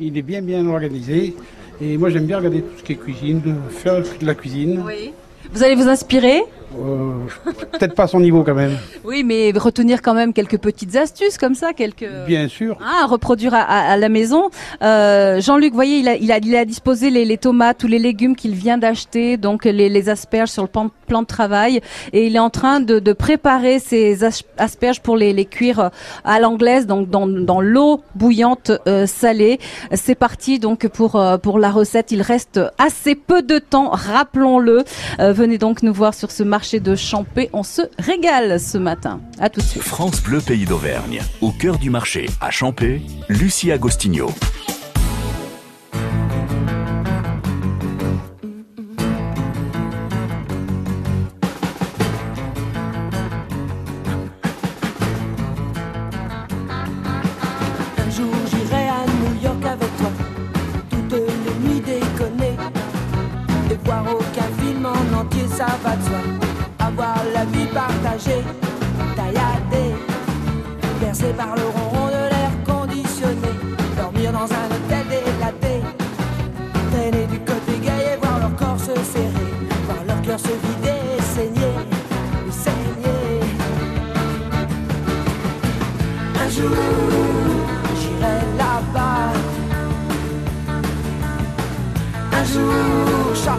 il est bien bien organisé. Et moi j'aime bien regarder tout ce qui est cuisine, faire de la cuisine. Vous allez vous inspirer Peut-être pas à son niveau quand même. Oui, mais retenir quand même quelques petites astuces comme ça, quelques... Bien sûr. Ah, reproduire à, à- à la maison. Euh, Jean-Luc, voyez, il a, il a, il a disposé les, les tomates ou les légumes qu'il vient d'acheter, donc les, les asperges sur le plan, plan de travail, et il est en train de, de préparer ces as- asperges pour les, les cuire euh, à l'anglaise, donc dans, dans l'eau bouillante euh, salée. C'est parti donc pour euh, pour la recette. Il reste assez peu de temps, rappelons-le. Euh, venez donc nous voir sur ce marché de Champé. On se régale ce matin. À tout de suite. France Bleu Pays d'Auvergne. Au cœur du marché, à Champé, Lucie Agostinho. Un jour j'irai à New York avec toi, toutes les nuits déconner, et voir aucun film en entier, ça va de soi. Partagée, tailladée, bercée par le ronron de l'air conditionné, dormir dans un hôtel délaté, traîner du côté et voir leur corps se serrer, voir leur cœur se vider saigner, saigner. Un jour, j'irai là-bas. Un jour, chat,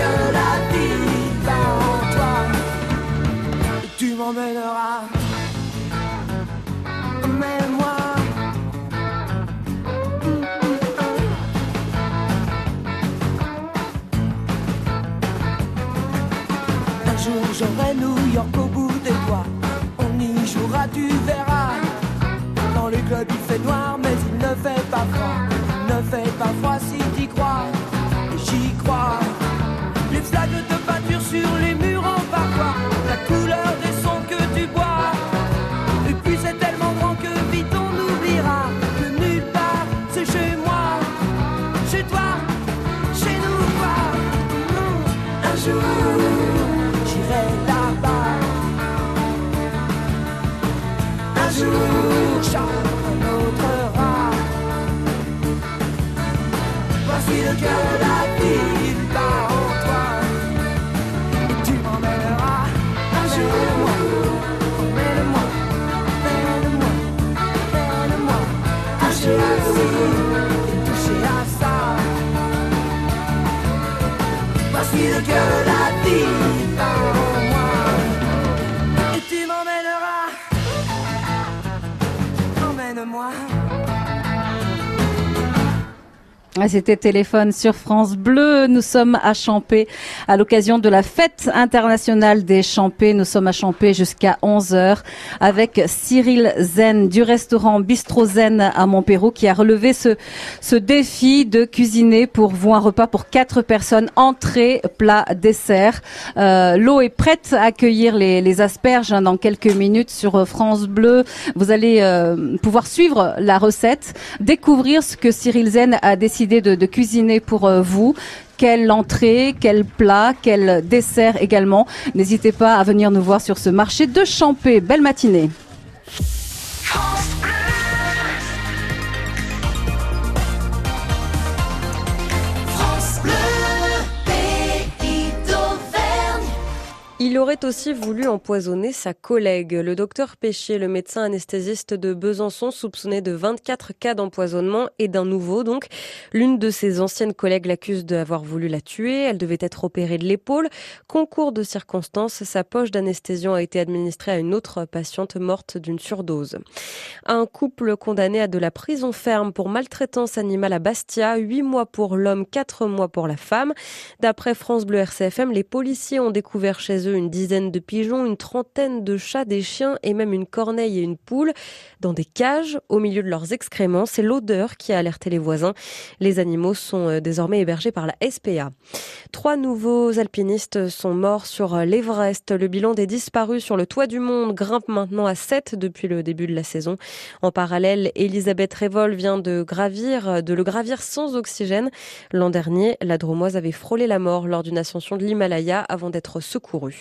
Le la vie en toi. Tu m'emmèneras. Emmène-moi. Un jour j'aurai New York au bout des doigts. On y jouera, tu verras. Dans les clubs il fait noir, mais il ne fait pas froid. C'était téléphone sur France Bleu. Nous sommes à Champé à l'occasion de la fête internationale des Champés. Nous sommes à Champé jusqu'à 11h avec Cyril Zen du restaurant Bistro Zen à Montpérou qui a relevé ce, ce défi de cuisiner pour vous un repas pour quatre personnes, entrée, plat, dessert. Euh, L'eau est prête à accueillir les, asperges hein, dans quelques minutes sur France Bleu. Vous allez euh, pouvoir suivre la recette, découvrir ce que Cyril Zen a décidé de, cuisiner pour euh, vous. Quelle entrée, quel plat, quel dessert également. N'hésitez pas à venir nous voir sur ce marché de Champé. Belle matinée. Il aurait aussi voulu empoisonner sa collègue. Le docteur Péchier, le médecin anesthésiste de Besançon, soupçonné de 24 cas d'empoisonnement et d'un nouveau donc. L'une de ses anciennes collègues l'accuse d'avoir voulu la tuer. Elle devait être opérée de l'épaule. Concours de circonstances, sa poche d'anesthésion a été administrée à une autre patiente morte d'une surdose. Un couple condamné à de la prison ferme pour maltraitance animale à Bastia, 8 mois pour l'homme, 4 mois pour la femme. D'après France Bleu RCFM, les policiers ont découvert chez eux une dizaine de pigeons, une trentaine de chats, des chiens et même une corneille et une poule dans des cages au milieu de leurs excréments. C'est l'odeur qui a alerté les voisins. Les animaux sont euh, désormais hébergés par la SPA. Trois nouveaux alpinistes sont morts sur l'Everest. Le bilan des disparus sur le toit du monde grimpe maintenant à 7 depuis le début de la saison. En parallèle, Elisabeth Révol vient de gravir, de le gravir sans oxygène. L'an dernier, la Dromoise avait frôlé la mort lors d'une ascension de l'Himalaya avant d'être secourue.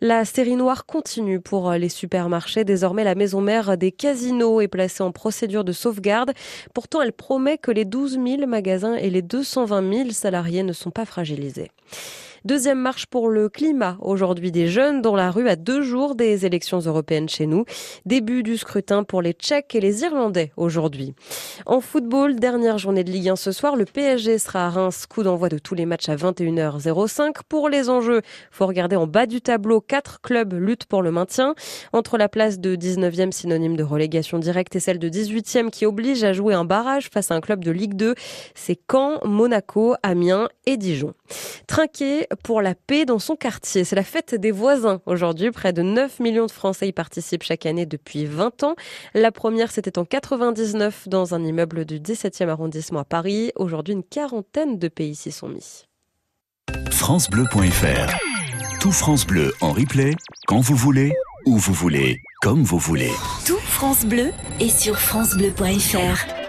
La série noire continue pour les supermarchés. Désormais, la maison mère des casinos est placée en procédure de sauvegarde. Pourtant, elle promet que les 12 000 magasins et les 220 000 salariés ne sont pas fragilisés. Deuxième marche pour le climat. Aujourd'hui, des jeunes dans la rue à deux jours des élections européennes chez nous. Début du scrutin pour les Tchèques et les Irlandais aujourd'hui. En football, dernière journée de Ligue 1 ce soir, le PSG sera à Reims. Coup d'envoi de tous les matchs à 21h05. Pour les enjeux, faut regarder en bas du tableau. Quatre clubs luttent pour le maintien. Entre la place de 19e, synonyme de relégation directe, et celle de 18e qui oblige à jouer un barrage face à un club de Ligue 2, c'est Caen, Monaco, Amiens et Dijon. Trinquer pour la paix dans son quartier. C'est la fête des voisins aujourd'hui. Près de 9 millions de Français y participent chaque année depuis 20 ans. La première, c'était en 99 dans un immeuble du 17e arrondissement à Paris. Aujourd'hui, une quarantaine de pays s'y sont mis. FranceBleu.fr Tout France Bleu en replay, quand vous voulez, où vous voulez, comme vous voulez. Tout France Bleu est sur francebleu.fr.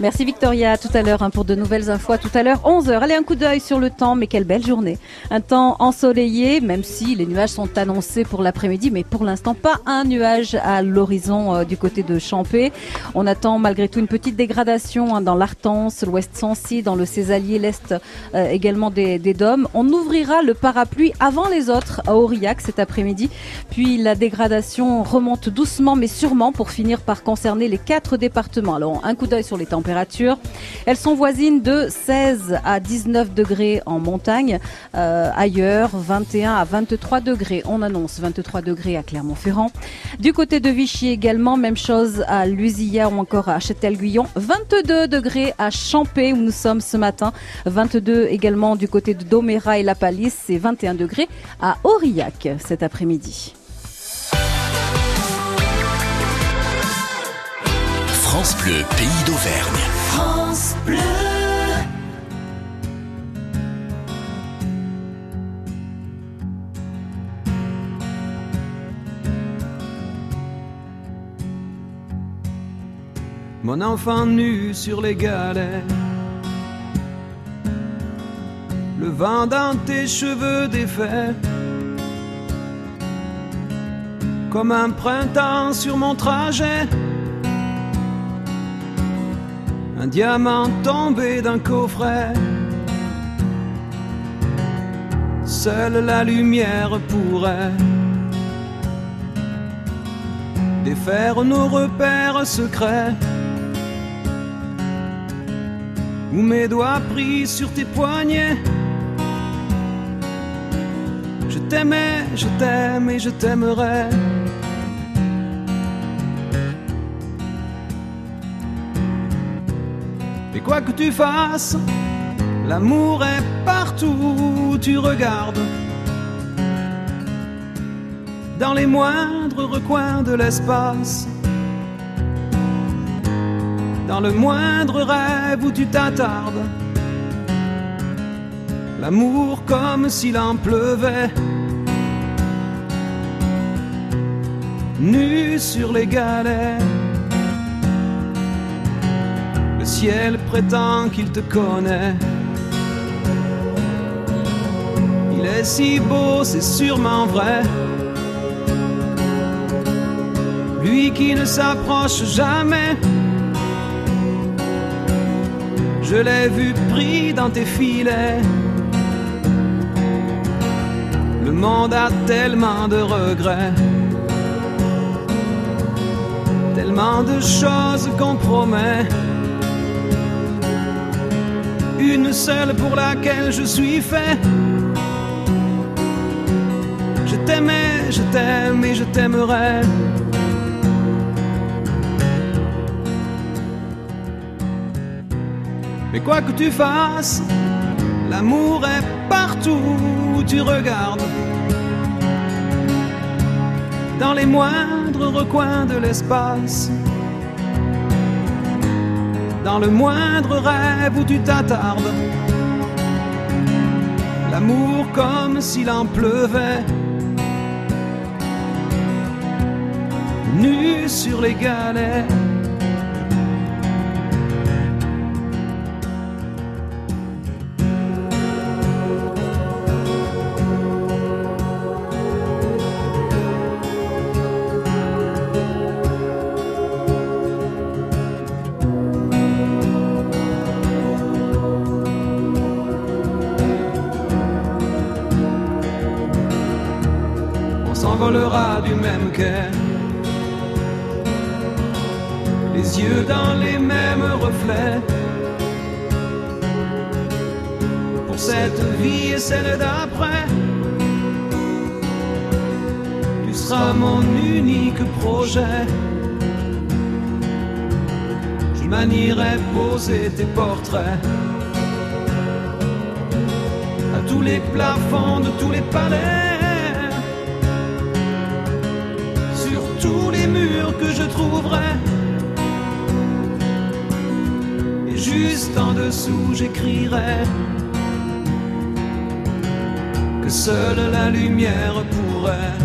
Merci Victoria, tout à l'heure hein, pour de nouvelles infos. Tout à l'heure, 11h. Allez, un coup d'œil sur le temps, mais quelle belle journée. Un temps ensoleillé, même si les nuages sont annoncés pour l'après-midi, mais pour l'instant, pas un nuage à l'horizon euh, du côté de Champé. On attend malgré tout une petite dégradation hein, dans l'Artense, l'Ouest Sancy, dans le Césalier, l'Est euh, également des, des Dômes. On ouvrira le parapluie avant les autres à Aurillac cet après-midi. Puis la dégradation remonte doucement mais sûrement pour finir par concerner les quatre départements. Alors, un coup d'œil sur les Elles sont voisines de 16 à 19 degrés en montagne. Euh, ailleurs, 21 à 23 degrés. On annonce 23 degrés à Clermont-Ferrand. Du côté de Vichy également, même chose à Lusillat ou encore à Châtel-Guyon. 22 degrés à Champé où nous sommes ce matin. 22 également du côté de Doméra et La Palisse et 21 degrés à Aurillac cet après-midi. France Bleu, pays d'Auvergne. France Bleu. Mon enfant nu sur les galets. Le vent dans tes cheveux défaits. Comme un printemps sur mon trajet. Un diamant tombé d'un coffret. Seule la lumière pourrait défaire nos repères secrets. Où mes doigts pris sur tes poignets. Je t'aimais, je t'aime et je t'aimerai. Quoi que tu fasses, l'amour est partout où tu regardes. Dans les moindres recoins de l'espace. Dans le moindre rêve où tu t'attardes. L'amour comme s'il en pleuvait. Nu sur les galets. Ciel prétend qu'il te connaît. Il est si beau, c'est sûrement vrai. Lui qui ne s'approche jamais. Je l'ai vu pris dans tes filets. Le monde a tellement de regrets. Tellement de choses qu'on promet une seule pour laquelle je suis fait. Je t'aimais, je t'aime et je t'aimerai. Mais quoi que tu fasses, l'amour est partout où tu regardes. Dans les moindres recoins de l'espace dans le moindre rêve où tu t'attardes. L'amour comme s'il en pleuvait. Nu sur les galets. Poser tes portraits à tous les plafonds de tous les palais, sur tous les murs que je trouverai. Et juste en dessous, j'écrirai que seule la lumière pourrait.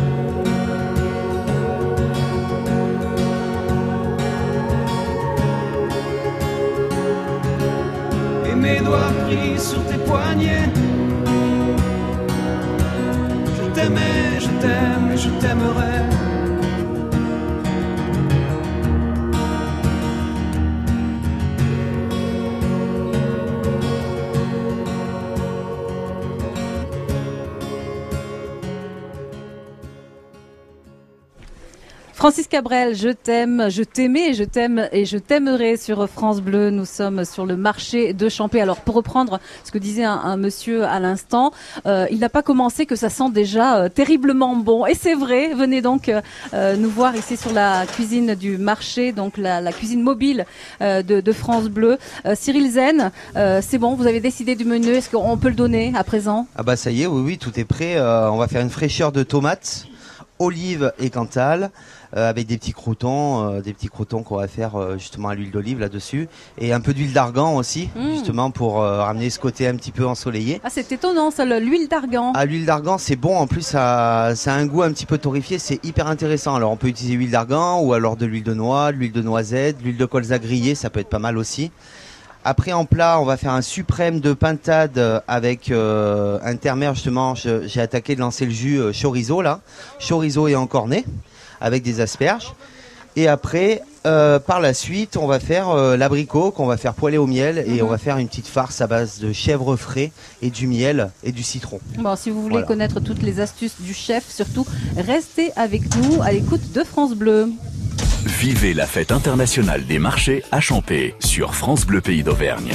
Sur tes poignets. Je t'aimais, je t'aime je t'aimerai. Francis Cabrel, je t'aime, je t'aimais, je t'aime et je t'aimerai sur France Bleu. Nous sommes sur le marché de Champé. Alors pour reprendre ce que disait un, monsieur à l'instant, euh, il n'a pas commencé que ça sent déjà euh, terriblement bon. Et c'est vrai. Venez donc euh, nous voir ici sur la cuisine du marché, donc la, cuisine mobile de, France Bleu. Cyril Zen, c'est bon, vous avez décidé du menu. Est-ce qu'on peut le donner à présent? Ah bah ça y est, oui, oui, tout est prêt. On va faire une fraîcheur de tomates, olives et cantal. Euh, avec des petits croutons, euh, des petits croutons qu'on va faire euh, justement à l'huile d'olive là-dessus, et un peu d'huile d'argan aussi, Mm. justement pour ramener ce côté un petit peu ensoleillé. Ah, c'est étonnant, ça, le- l'huile d'argan. À l'huile d'argan, c'est bon. En plus, ça, ça a un goût un petit peu torréfié. C'est hyper intéressant. Alors, on peut utiliser l'huile d'argan ou alors de l'huile de noix, de l'huile de noisette, de l'huile de colza grillée. Ça peut être pas mal aussi. Après, en plat, on va faire un suprême de pintade avec euh, un termer. Justement, j'ai attaqué de lancer le jus chorizo là, chorizo et encorné avec des asperges. Et après, euh, par la suite, on va faire euh, l'abricot qu'on va faire poêler au miel et Mhm. on va faire une petite farce à base de chèvre frais et du miel et du citron. Bon, si vous voulez Voilà. connaître toutes les astuces du chef, surtout, restez avec nous à l'écoute de France Bleu. Vivez la fête internationale des marchés à Champé sur France Bleu Pays d'Auvergne.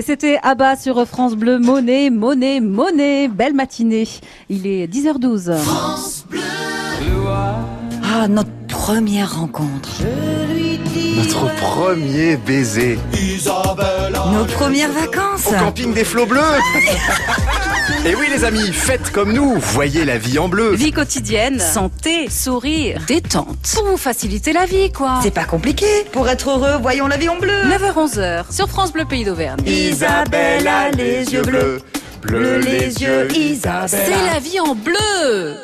Et c'était Abba sur France Bleu, Monet, Monet, Monet. Belle matinée. Il est 10h12. Ah, notre première rencontre. Notre premier baiser. Nos premières vacances. Au camping des flots bleus. Et oui les amis, faites comme nous, voyez la vie en bleu. Vie quotidienne, santé, sourire, détente. Pour vous faciliter la vie, quoi. C'est pas compliqué. Pour être heureux, voyons la vie en bleu. 9h-11h sur France Bleu Pays d'Auvergne. Isabelle a les yeux bleus. Bleu les yeux, Isabelle. C'est la vie en bleu.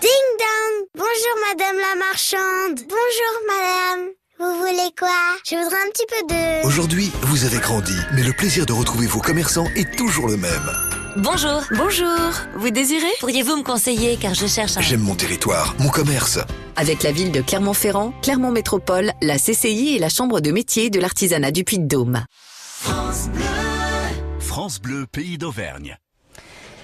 Ding dong Bonjour madame la marchande Bonjour madame Vous voulez quoi? Je voudrais un petit peu de... Aujourd'hui, vous avez grandi, mais le plaisir de retrouver vos commerçants est toujours le même. Bonjour. Bonjour. Vous désirez? Pourriez-vous me conseiller car je cherche un... J'aime mon territoire, mon commerce. Avec la ville de Clermont-Ferrand, Clermont Métropole, la CCI et la Chambre de métier de l'artisanat du Puy-de-Dôme. France Bleu, pays d'Auvergne.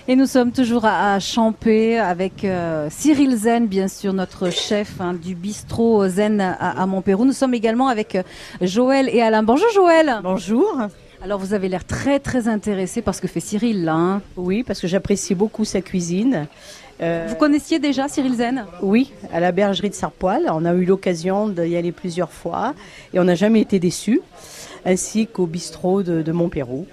Et nous sommes toujours à, à Champé avec euh, Cyril Zen, bien sûr, notre chef hein, du bistrot Zen à, à Montpérou. Nous sommes également avec euh, Joël et Alain. Bonjour Joël. Bonjour. Alors vous avez l'air très très intéressé par ce que fait Cyril là. hein. Oui, parce que j'apprécie beaucoup sa cuisine. Euh, Vous connaissiez déjà Cyril Zen? Oui, à la bergerie de Sarpoil. On a eu l'occasion d'y aller plusieurs fois et on n'a jamais été déçus, ainsi qu'au bistrot de, de Montpérou.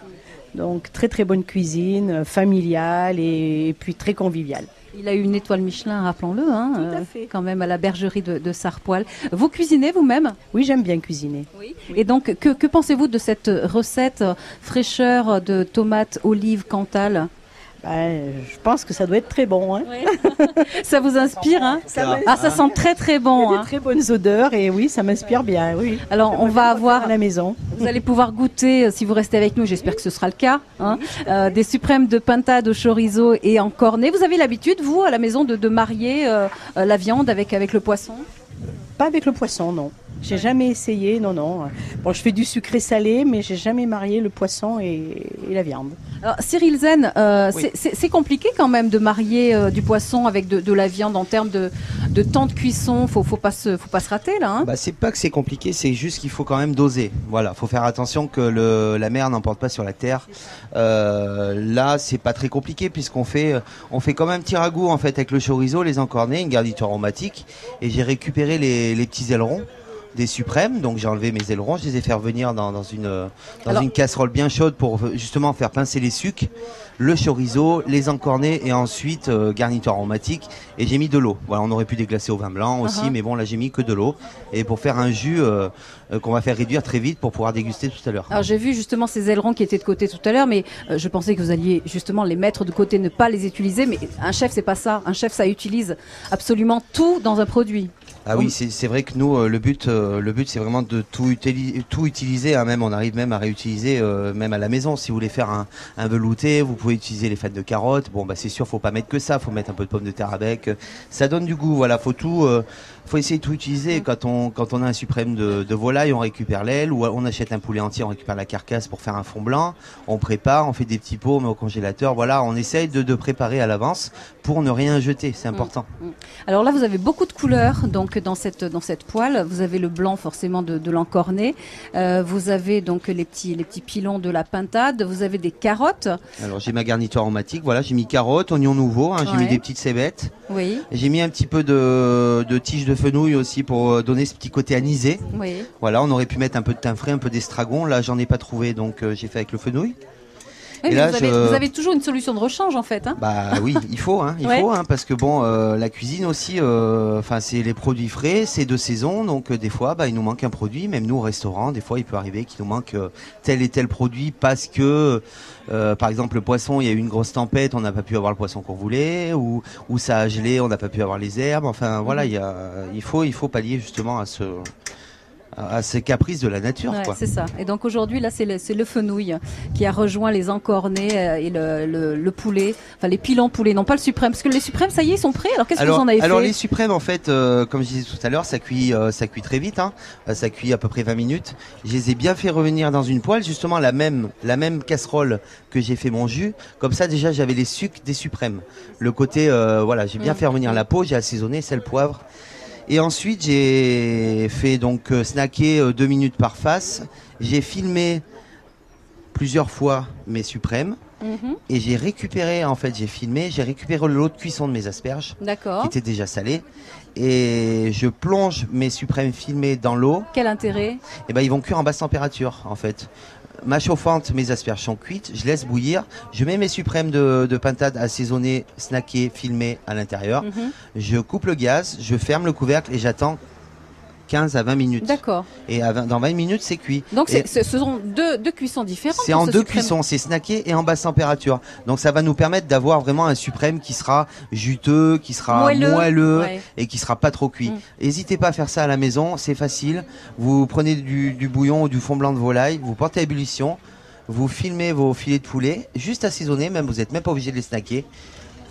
Donc très très bonne cuisine, euh, familiale et, et puis très conviviale. Il a eu une étoile Michelin, rappelons-le, hein, Tout à euh, fait. quand même à la bergerie de, de Sarpoil. Vous cuisinez vous-même? Oui, j'aime bien cuisiner. Et donc, que, que pensez-vous de cette recette fraîcheur de tomates, olives, cantal? Ben, je pense que ça doit être très bon. Hein. Ça vous inspire hein? Ça. Ah, ça sent très très Il y bon. a hein. des très bonnes odeurs et oui, ça m'inspire bien. Oui. Alors, on va avoir à la maison. Vous allez pouvoir goûter, euh, si vous restez avec nous, j'espère que ce sera le cas, hein, euh, des suprêmes de pintade au chorizo et en cornet. Vous avez l'habitude, vous, à la maison, de, de marier euh, la viande avec, avec le poisson? Pas avec le poisson, non. J'ai jamais essayé, non, non. Bon, je fais du sucré salé, mais j'ai jamais marié le poisson et, et la viande. Alors, Cyril Zen, euh, Oui. c'est- c'est c'est compliqué quand même de marier euh, du poisson avec de, de la viande en termes de, de temps de cuisson. Faut, faut pas se, faut pas se rater là. hein. Bah, c'est pas que c'est compliqué, c'est juste qu'il faut quand même doser. Voilà, faut faire attention que le, la mer n'emporte pas sur la terre. Euh, là, c'est pas très compliqué puisqu'on fait, on fait comme un petit ragoût en fait avec le chorizo, les encornés, une garniture aromatique, et j'ai récupéré les, les petits ailerons des suprêmes, donc j'ai enlevé mes ailerons, je les ai fait revenir dans, dans une dans Alors- une casserole bien chaude pour euh, justement faire pincer les sucres, le chorizo, les encornés et ensuite euh, garniture aromatique et j'ai mis de l'eau. Voilà, on aurait pu déglacer au vin blanc aussi, Uh-huh. mais bon là j'ai mis que de l'eau et pour faire un jus euh, euh, qu'on va faire réduire très vite pour pouvoir déguster tout à l'heure. Alors j'ai vu justement ces ailerons qui étaient de côté tout à l'heure, mais euh, je pensais que vous alliez justement les mettre de côté, ne pas les utiliser. Mais un chef, c'est pas ça. Un chef, ça utilise absolument tout dans un produit. Ah oui, c'est c'est vrai que nous, euh, le but, euh, le but, c'est vraiment de tout, utili- tout utiliser. hein, même, on arrive même à réutiliser, euh, même à la maison. Si vous voulez faire un, un velouté, vous pouvez utiliser les fêtes de carottes. Bon, bah c'est sûr, faut pas mettre que ça. Faut mettre un peu de pommes de terre avec. Ça donne du goût. Voilà, faut tout, euh, faut essayer de tout utiliser. Quand on, quand on a un suprême de, de volaille, on récupère l'aile, ou on achète un poulet entier, on récupère la carcasse pour faire un fond blanc. On prépare, on fait des petits pots, on met au congélateur. Voilà, on essaye de, de préparer à l'avance pour ne rien jeter. C'est important. Alors là, vous avez beaucoup de couleurs donc dans cette dans cette poêle. Vous avez le blanc forcément de, de l'encorné. Euh, vous avez donc les petits les petits pilons de la pintade. Vous avez des carottes. Alors j'ai ma garniture aromatique, voilà, j'ai mis carottes, oignons nouveaux, hein, j'ai Ouais. mis des petites cébettes. Oui. J'ai mis un petit peu de, de tiges de fenouil aussi pour euh, donner ce petit côté anisé. Oui. Voilà, on aurait pu mettre un peu de thym frais, un peu d'estragon. Là, j'en ai pas trouvé, donc euh, j'ai fait avec le fenouil. Oui, Et mais là, vous, avez, je- vous avez toujours une solution de rechange en fait. Hein Bah oui, il faut, hein, il Ouais. faut, hein, parce que bon, euh, la cuisine aussi, euh, enfin c'est les produits frais, c'est de saison, donc euh, des fois, bah il nous manque un produit. Même nous au restaurant, des fois, il peut arriver qu'il nous manque tel et tel produit parce que, euh, par exemple, le poisson, il y a eu une grosse tempête, on n'a pas pu avoir le poisson qu'on voulait, ou ou ça a gelé, on n'a pas pu avoir les herbes. Enfin voilà, il y a, il faut, il faut pallier justement à ce à ces caprices de la nature, Ouais, c'est ça. Et donc aujourd'hui, là, c'est le, c'est le fenouil qui a rejoint les encornés euh, et le, le, le poulet, enfin les pilons poulet, non pas le suprême, parce que les suprêmes, ça y est, ils sont prêts. Alors qu'est-ce que alors, vous en avez alors fait les suprêmes en fait, euh, comme je disais tout à l'heure, ça cuit, euh, ça cuit très vite. Hein. Euh, Ça cuit à peu près 20 minutes. Je les ai bien fait revenir dans une poêle, justement la même, la même casserole que j'ai fait mon jus. Comme ça déjà j'avais les sucres des suprêmes. Le côté, euh, voilà, j'ai bien Mm. fait revenir la peau, j'ai assaisonné, sel, poivre. Et ensuite, j'ai fait donc euh, snacker euh, deux minutes par face. J'ai filmé plusieurs fois mes suprêmes. Mhm. Et j'ai récupéré, en fait, j'ai filmé, j'ai récupéré l'eau de cuisson de mes asperges. Qui étaient déjà salées. Et je plonge mes suprêmes filmés dans l'eau. Quel intérêt? Et ben, ils vont cuire en basse température, en fait. Ma chauffante, mes asperges sont cuites, je laisse bouillir, je mets mes suprêmes de, de pintade assaisonnés, snackés, filmés à l'intérieur. Mhm. Je coupe le gaz, je ferme le couvercle et j'attends 15 à 20 minutes. D'accord. Et à 20 dans 20 minutes, c'est cuit. Donc c'est- ce sont deux, deux cuissons différentes. c'est en ce deux cuissons, c'est snacké et en basse température. Donc ça va nous permettre d'avoir vraiment un suprême qui sera juteux, qui sera Moelleux. moelleux, Ouais. et qui sera pas trop cuit. Mm. N'hésitez pas à faire ça à la maison, c'est facile. Vous prenez du, du bouillon ou du fond blanc de volaille, vous portez à ébullition, vous filmez vos filets de poulet, juste assaisonnés, même vous n'êtes même pas obligé de les snacker.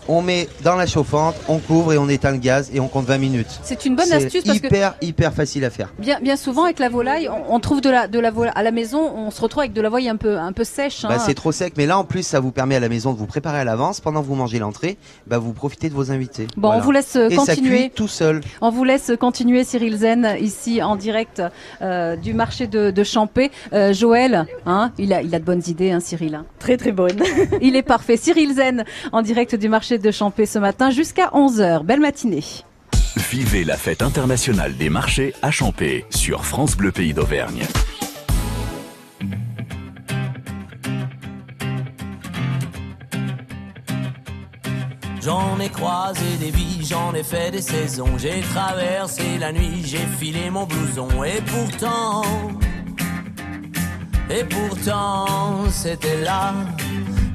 On met dans la chauffante, on couvre et on éteint le gaz et on compte 20 minutes. C'est une bonne C'est astuce parce que- hyper hyper facile à faire. Bien, bien souvent avec la volaille, on, on trouve de la, de la volaille à la maison, on se retrouve avec de la volaille un peu, un peu sèche. Bah, hein. c'est trop sec, mais là en plus ça vous permet à la maison de vous préparer à l'avance. Pendant que vous mangez l'entrée, bah, vous profitez de vos invités. Bon, on vous laisse, euh, Et ça continuer. cuit tout seul. On vous laisse continuer Cyril Zen ici en direct euh, du marché de, de Champé. Euh, Joël, hein, il a, il a de bonnes idées, hein, Cyril. Très très bonne. il est parfait. Cyril Zen en direct du marché de Champé ce matin jusqu'à 11h. Belle matinée. Vivez la fête internationale des marchés à Champé sur France Bleu Pays d'Auvergne. J'en ai croisé des vies, j'en ai fait des saisons. J'ai traversé la nuit, j'ai filé mon blouson. Et pourtant, et pourtant, c'était là.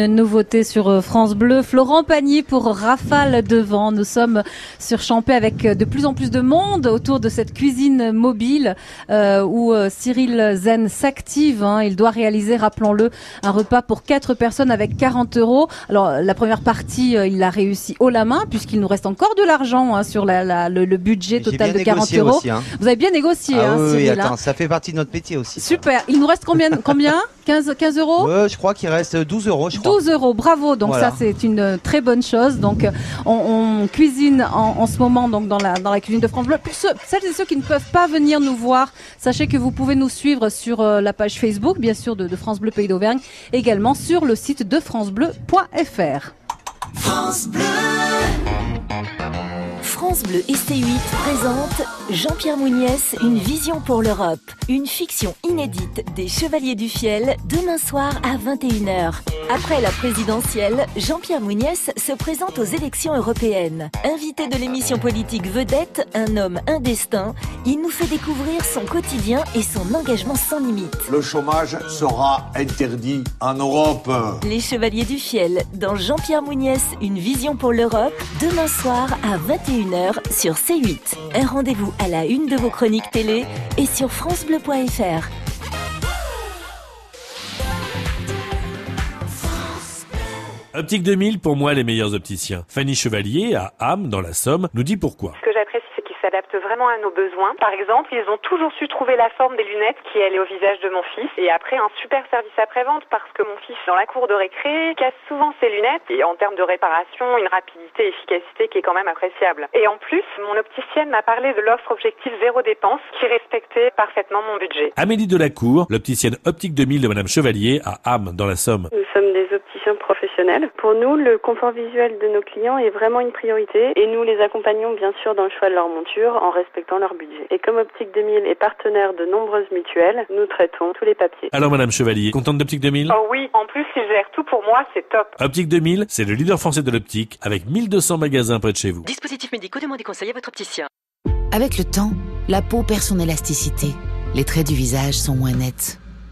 Une nouveauté sur euh, France Bleu. Florent Pagny pour Rafale Devant. Nous sommes sur Champé avec euh, de plus en plus de monde autour de cette cuisine mobile euh, où euh, Cyril Zen s'active. hein. Il doit réaliser, rappelons-le, un repas pour quatre personnes avec 40 euros. Alors la première partie, il l'a réussi haut la main puisqu'il nous reste encore de l'argent hein, sur la, la- le, le budget total de 40 négocié euros. aussi, hein. Vous avez bien négocié, Ah oui, Cyril. attends, ça fait partie de notre métier aussi. Super. Il nous reste combien, combien? 15, 15 euros? Ouais, je crois qu'il reste 12 euros, je. 12 euros, bravo. Donc Voilà. ça c'est une euh, très bonne chose. Donc euh, on, on cuisine en, en ce moment donc dans la dans la cuisine de France Bleu. Pour ceux, celles et ceux qui ne peuvent pas venir nous voir, sachez que vous pouvez nous suivre sur euh, la page Facebook, bien sûr de, de France Bleu Pays d'Auvergne, également sur le site de francebleu.fr. France Bleu. France Bleu et C8 présente Jean-Pierre Mouniès, Une vision pour l'Europe. Une fiction inédite des Chevaliers du Fiel, demain soir à 21h. Après la présidentielle, Jean-Pierre Mouniès se présente aux élections européennes. Invité de l'émission politique Vedette, un homme, un destin, il nous fait découvrir son quotidien et son engagement sans limite. Le chômage sera interdit en Europe. Les Chevaliers du Fiel, dans Jean-Pierre Mouniès, Une vision pour l'Europe, demain soir à 21h sur C8. Un rendez-vous à la une de vos chroniques télé et sur FranceBleu.fr. Optique 2000, pour moi, les meilleurs opticiens. Fanny Chevalier, à Ham, dans la Somme, nous dit pourquoi. Ce que j'apprécie, s'adaptent vraiment à nos besoins. Par exemple, ils ont toujours su trouver la forme des lunettes qui allait au visage de mon fils. Et après, un super service après-vente parce que mon fils, dans la cour de récré, casse souvent ses lunettes. Et en termes de réparation, une rapidité et efficacité qui est quand même appréciable. Et en plus, mon opticienne m'a parlé de l'offre objectif zéro dépense qui respectait parfaitement mon budget. Amélie Delacour, l'opticienne Optique 2000 de Madame Chevalier, à Ham, dans la Somme. Nous sommes des opticiens professionnels. Pour nous, le confort visuel de nos clients est vraiment une priorité et nous les accompagnons bien sûr dans le choix de leur monture en respectant leur budget. Et comme Optique 2000 est partenaire de nombreuses mutuelles, nous traitons tous les papiers. Alors Madame Chevalier, contente d'Optique 2000 Oh oui, en plus, ils gèrent tout pour moi, c'est top. Optique 2000, c'est le leader français de l'optique, avec 1200 magasins près de chez vous. Dispositifs médicaux, demandez conseil à votre opticien. Avec le temps, la peau perd son élasticité. Les traits du visage sont moins nets.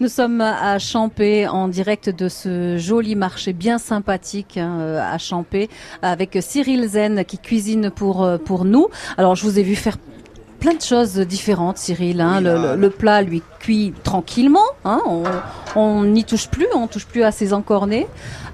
Nous sommes à Champé en direct de ce joli marché bien sympathique hein, euh, à Champé avec Cyril Zen qui cuisine pour euh, pour nous. Alors je vous ai vu faire plein de choses différentes, Cyril. hein. le, le- le plat lui cuit tranquillement. hein. on n'y touche plus, on touche plus à ses encornés,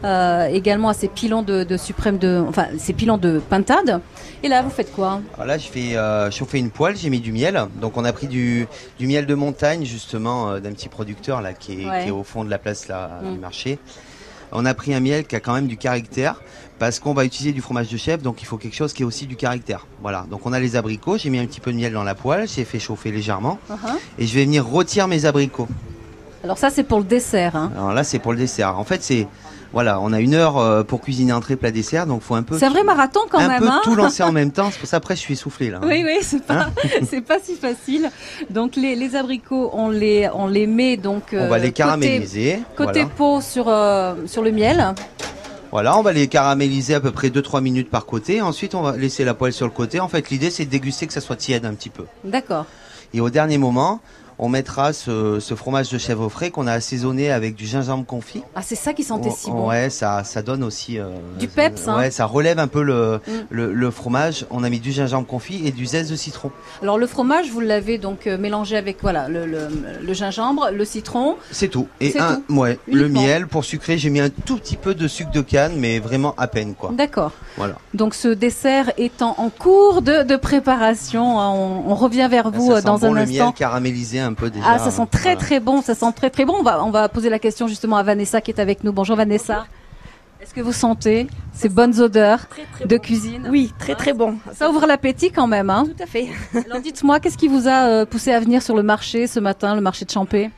euh, également à ses pilons de, de suprême de, enfin ses pilons de pintade. Et là vous faites quoi? Alors là, je fais euh, chauffer une poêle, j'ai mis du miel. Donc on a pris du, du miel de montagne, justement, euh, d'un petit producteur là qui est, Ouais. qui est au fond de la place là, du marché. On a pris un miel qui a quand même du caractère parce qu'on va utiliser du fromage de chèvre, donc il faut quelque chose qui ait aussi du caractère. Voilà. Donc on a les abricots, j'ai mis un petit peu de miel dans la poêle, j'ai fait chauffer légèrement Uh-huh. et je vais venir rôtir mes abricots. Alors ça c'est pour le dessert. Hein. Alors là, c'est pour le dessert. En fait, c'est voilà, on a une heure euh, pour cuisiner entrée, plat, dessert, donc faut un peu C'est un vrai marathon quand un même. peu hein tout lancer en même temps. C'est pour ça après je suis essoufflé là. Oui, oui, c'est pas, c'est pas si facile. Donc les, les abricots, on les, on les met donc. On va les côté- caraméliser, Côté, voilà. pot sur euh, sur le miel. Voilà, on va les caraméliser à peu près 2-3 minutes par côté. Ensuite, on va laisser la poêle sur le côté. En fait, l'idée, c'est de déguster que ça soit tiède un petit peu. D'accord. Et au dernier moment, on mettra ce, ce fromage de chèvre frais qu'on a assaisonné avec du gingembre confit. Ah, c'est ça qui sentait si bon. Ouais, ça, ça donne aussi. euh, Du peps, hein. Ouais, ça relève un peu le, Mm. le, le fromage. On a mis du gingembre confit et du zeste de citron. Alors le fromage, vous l'avez donc euh, mélangé avec voilà le, le, le gingembre, le citron. C'est tout. Et un, tout ouais, le miel pour sucrer, j'ai mis un tout petit peu de sucre de canne, mais vraiment à peine quoi. D'accord. Voilà. Donc ce dessert étant en cours de, de préparation, hein, on, on revient vers vous ça euh, sent dans bon un le instant. miel caramélisé un peu déjà. Ah, ça sent très Voilà. très bon, ça sent très très bon. On va, on va poser la question justement à Vanessa qui est avec nous. Bonjour Vanessa. Est-ce que vous sentez ces bonnes odeurs de cuisine Oui, très très bon. Ça ouvre l'appétit quand même. Hein Tout à fait. Alors dites-moi, qu'est-ce qui vous a euh, poussé à venir sur le marché ce matin, le marché de Champé?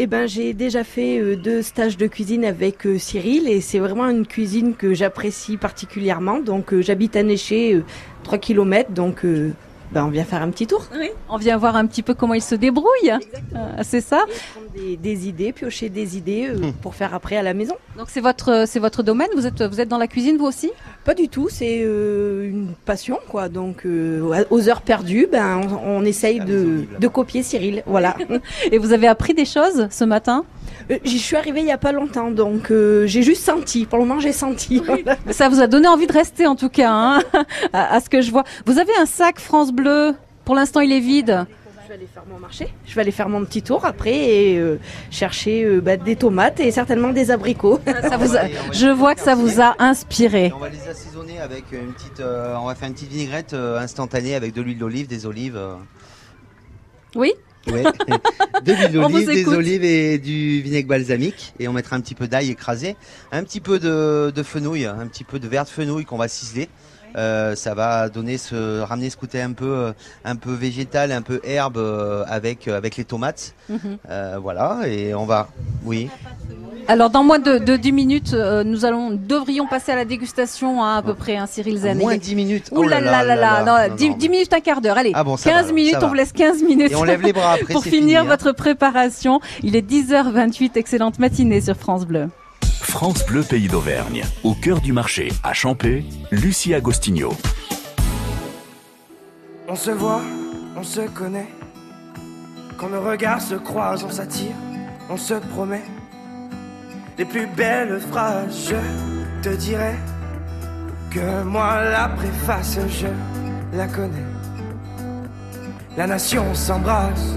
Eh ben, j'ai déjà fait euh, deux stages de cuisine avec euh, Cyril et c'est vraiment une cuisine que j'apprécie particulièrement. Donc, euh, j'habite à Néché, euh, 3 km, donc euh, ben, on vient faire un petit tour. On vient voir un petit peu comment il se débrouille. Euh, c'est ça Des, des idées, piocher des idées euh, pour faire après à la maison. Donc c'est votre c'est votre domaine. Vous êtes vous êtes dans la cuisine vous aussi? Pas du tout, c'est euh, une passion quoi. Donc euh, aux heures perdues, ben on, on essaye de, de copier Cyril, voilà. Et vous avez appris des choses ce matin? Euh, J'y suis arrivée il y a pas longtemps, donc euh, j'ai juste senti. Pour le moment, j'ai senti. voilà. Ça vous a donné envie de rester en tout cas, hein, à, à ce que je vois. Vous avez un sac France Bleu. Pour l'instant, il est vide. Je vais aller faire mon marché. Je vais aller faire mon petit tour après et euh, chercher euh, bah, des tomates et certainement des abricots. Ça vous a- je vois que ça vous a inspiré. On va les assaisonner avec une petite, euh, on va faire une petite vinaigrette euh, instantanée avec de l'huile d'olive, des olives. euh. Oui Ouais. d'olive, des olives et du vinaigre balsamique. Et on mettra un petit peu d'ail écrasé, un petit peu de, de fenouil, un petit peu de verre de fenouil qu'on va ciseler. Euh, ça va donner ce, ramener ce côté un peu, euh, un peu végétal, un peu herbe euh, avec, euh, avec les tomates. Mhm. Euh, voilà. Et on va, oui. Alors dans moins de, de 10 minutes, euh, nous allons devrions passer à la dégustation hein, à peu près, hein, Cyril Zen. Moins 10 minutes. Ouh là là là là, non, 10, 10 minutes, un quart d'heure. Allez, Ah bon, ça va 15 alors, minutes, on va. vous laisse 15 minutes. Et on lève les bras après, Pour finir fini, hein. votre préparation. Il est 10h28, excellente matinée sur France Bleu. France Bleu Pays d'Auvergne. Au cœur du marché, à Champé, Lucie Agostinho. On se voit, on se connaît. Quand nos regards se croisent, on s'attire, on se promet. Les plus belles phrases, je te dirai que moi la préface, je la connais. La nation s'embrasse.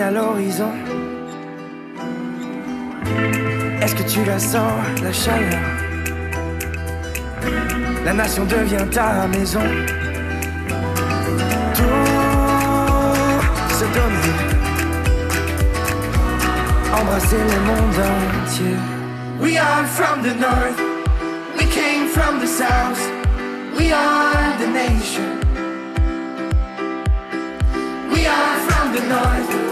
À l'horizon Est-ce que tu la sens, la chaleur? La nation devient ta maison. Tout se donner, embrasser le monde entier. We are from the north, we came from the south, we are the nation. We are from the north,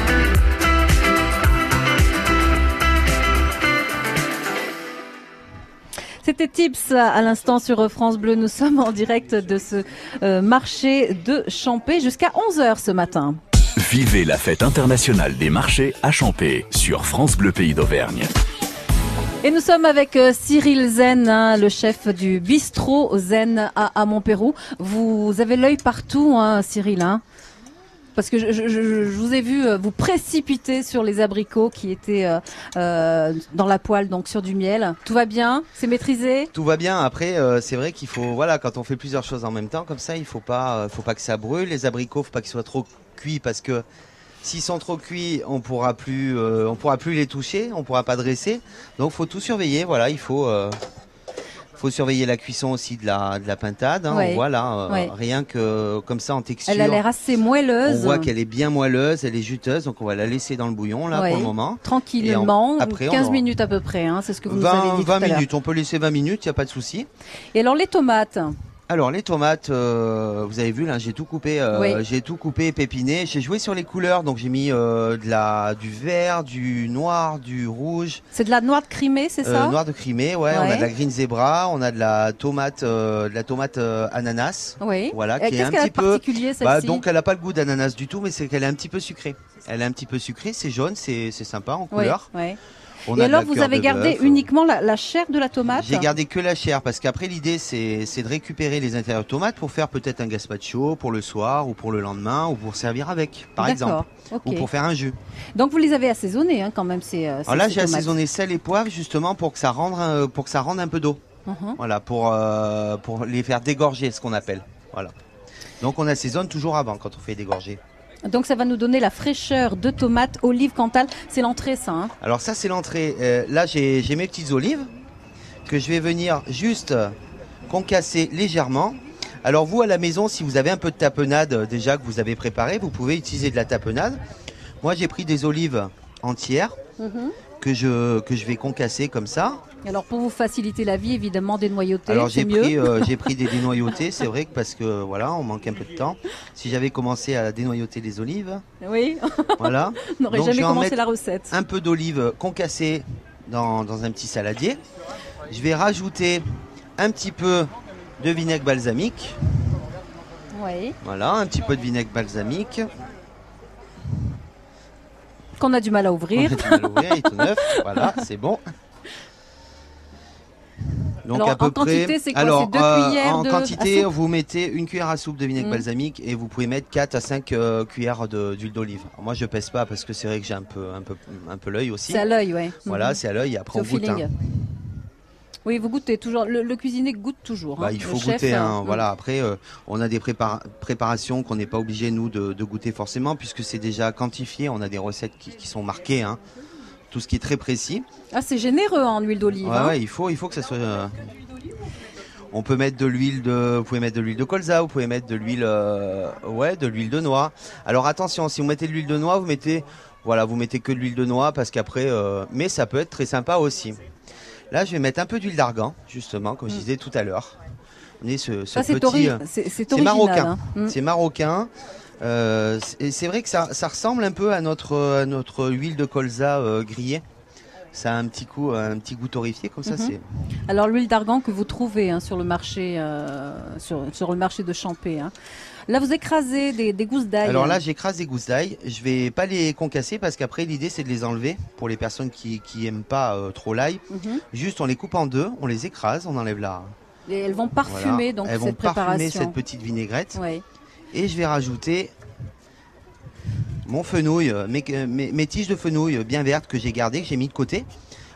C'était Tips à l'instant sur France Bleu. Nous sommes en direct de ce euh, marché de Champé jusqu'à 11h ce matin. Vivez la fête internationale des marchés à Champé sur France Bleu Pays d'Auvergne. Et nous sommes avec euh, Cyril Zen, hein, le chef du bistrot Zen à, à Montpérou. Vous avez l'œil partout, hein, Cyril. Hein parce que je, vous ai vu euh, vous précipiter sur les abricots qui étaient euh, euh, dans la poêle, donc sur du miel. Tout va bien? C'est maîtrisé? Tout va bien. Après, c'est vrai qu'il faut, voilà, quand on fait plusieurs choses en même temps, comme ça, il faut faut pas que ça brûle. Les abricots, faut pas qu'ils soient trop cuits parce que s'ils sont trop cuits, on pourra plus, on pourra plus les toucher, on pourra pas dresser. Donc, faut tout surveiller. Voilà, il faut, faut surveiller la cuisson aussi de la, de la pintade. hein. Ouais. On voit là, euh, Ouais. rien que comme ça en texture. Elle a l'air assez moelleuse. On voit qu'elle est bien moelleuse, elle est juteuse, donc on va la laisser dans le bouillon là Ouais. pour le moment. Tranquillement, après, on 15 aura- minutes à peu près, hein, c'est ce que vous nous 20, avez dit 20 tout à l'heure. minutes, on peut laisser 20 minutes, il n'y a pas de souci. Et alors les tomates? Alors les tomates, euh, vous avez vu là, j'ai tout coupé, euh, Oui. j'ai tout coupé, pépiné. J'ai joué sur les couleurs, donc j'ai mis euh, de la, du vert, du noir, du rouge, C'est de la noix de Crimée, c'est ça? Noir de Crimée. Ouais, on a de la green zebra, on a de la tomate, de la tomate ananas. Oui. Voilà, qui est qu'est-ce un qu'elle a petit peu. particulier, Bah, celle-ci? donc elle a pas le goût d'ananas du tout, mais c'est qu'elle est un petit peu sucrée. Elle est un petit peu sucrée, c'est jaune, c'est c'est sympa en Oui, couleur. ouais. On Et alors vous avez gardé bœuf. uniquement la, la chair de la tomate J'ai gardé que la chair parce qu'après l'idée c'est de récupérer les intérieurs de tomates pour faire peut-être un gazpacho pour le soir ou pour le lendemain ou pour servir avec par exemple ou pour faire un jus. Donc vous les avez assaisonnés hein, quand même ces, euh, Alors là j'ai assaisonné sel et poivre justement pour que ça rende un- pour que ça rende un peu d'eau. Mhm. Voilà pour euh, pour les faire dégorger ce qu'on appelle. Voilà. Donc on assaisonne toujours avant quand on fait dégorger. Donc ça va nous donner la fraîcheur de tomates, olives, cantal. C'est l'entrée ça. Hein. Alors ça c'est l'entrée. Euh, là j'ai mes petites olives que je vais venir juste concasser légèrement. Alors vous à la maison, si vous avez un peu de tapenade euh, déjà que vous avez préparé, vous pouvez utiliser de la tapenade. Moi j'ai pris des olives entières que je que je vais concasser comme ça. Alors pour vous faciliter la vie, évidemment, Alors j'ai mieux. pris euh, j'ai pris des dénoyautés, c'est vrai que parce que voilà, on manque un peu de temps. Si j'avais commencé à dénoyauter les olives, Oui. voilà. On n'aurait jamais commencé la recette. Un peu d'olive concassée dans, dans un petit saladier. Je vais rajouter un petit peu de vinaigre balsamique. Oui. Voilà, un petit peu de vinaigre balsamique. Qu'on a du mal à ouvrir. On a du mal à ouvrir, il est tout neuf. Voilà, c'est bon. Donc Alors, à peu en quantité, près. c'est quoi? Alors deux euh, cuillères en de- quantité, vous mettez une cuillère à soupe de vinaigre Mm. balsamique et vous pouvez mettre 4 à 5 euh, cuillères d'huile d'olive. Moi je pèse pas parce que c'est vrai que j'ai un peu un peu un peu l'œil aussi. C'est à l'œil, ouais. Voilà, Mhm. c'est à l'œil. et Après on goûte. hein. Oui, vous goûtez toujours. Le, le cuisinier goûte toujours. Bah, hein. il faut chef, goûter. hein, Voilà. Après, euh, on a des prépara- préparations qu'on n'est pas obligé nous de, de goûter forcément, puisque c'est déjà quantifié. On a des recettes qui, qui sont marquées. hein. Tout ce qui est très précis. Ah, c'est généreux en huile d'olive. Ouais, hein. ouais, il faut, il faut que ça soit. euh, On peut mettre de l'huile de, vous pouvez mettre de l'huile de colza, vous pouvez mettre de l'huile, euh, ouais, de l'huile de noix. Alors attention, si vous mettez de l'huile de noix, vous mettez, voilà, vous mettez que de l'huile de noix parce qu'après, euh, mais ça peut être très sympa aussi. Là, je vais mettre un peu d'huile d'argan, justement, comme je disais tout à l'heure. On est ce, Mm. Petit, c'est- marocain, hein. Mm. c'est marocain. Euh, c'est- vrai que ça, ça ressemble un peu à notre, à notre huile de colza euh, grillée. Ça a un petit coup, un petit goût torréfié comme ça. Mhm. C'est Alors l'huile d'argan que vous trouvez hein, sur le marché, euh, sur, sur le marché de Champé. hein. Là, vous écrasez des, des gousses d'ail. Alors là, j'écrase des gousses d'ail. Je vais pas les concasser parce qu'après, l'idée, c'est de les enlever pour les personnes qui, qui aiment pas trop l'ail. Mhm. Juste, on les coupe en deux, on les écrase, on enlève la. Et elles vont parfumer Voilà. donc Elles vont cette parfumer cette petite vinaigrette. Ouais. Et je vais rajouter mon fenouil, euh, mes, euh, mes- mes tiges de fenouil bien vertes que j'ai gardées, que j'ai mis de côté.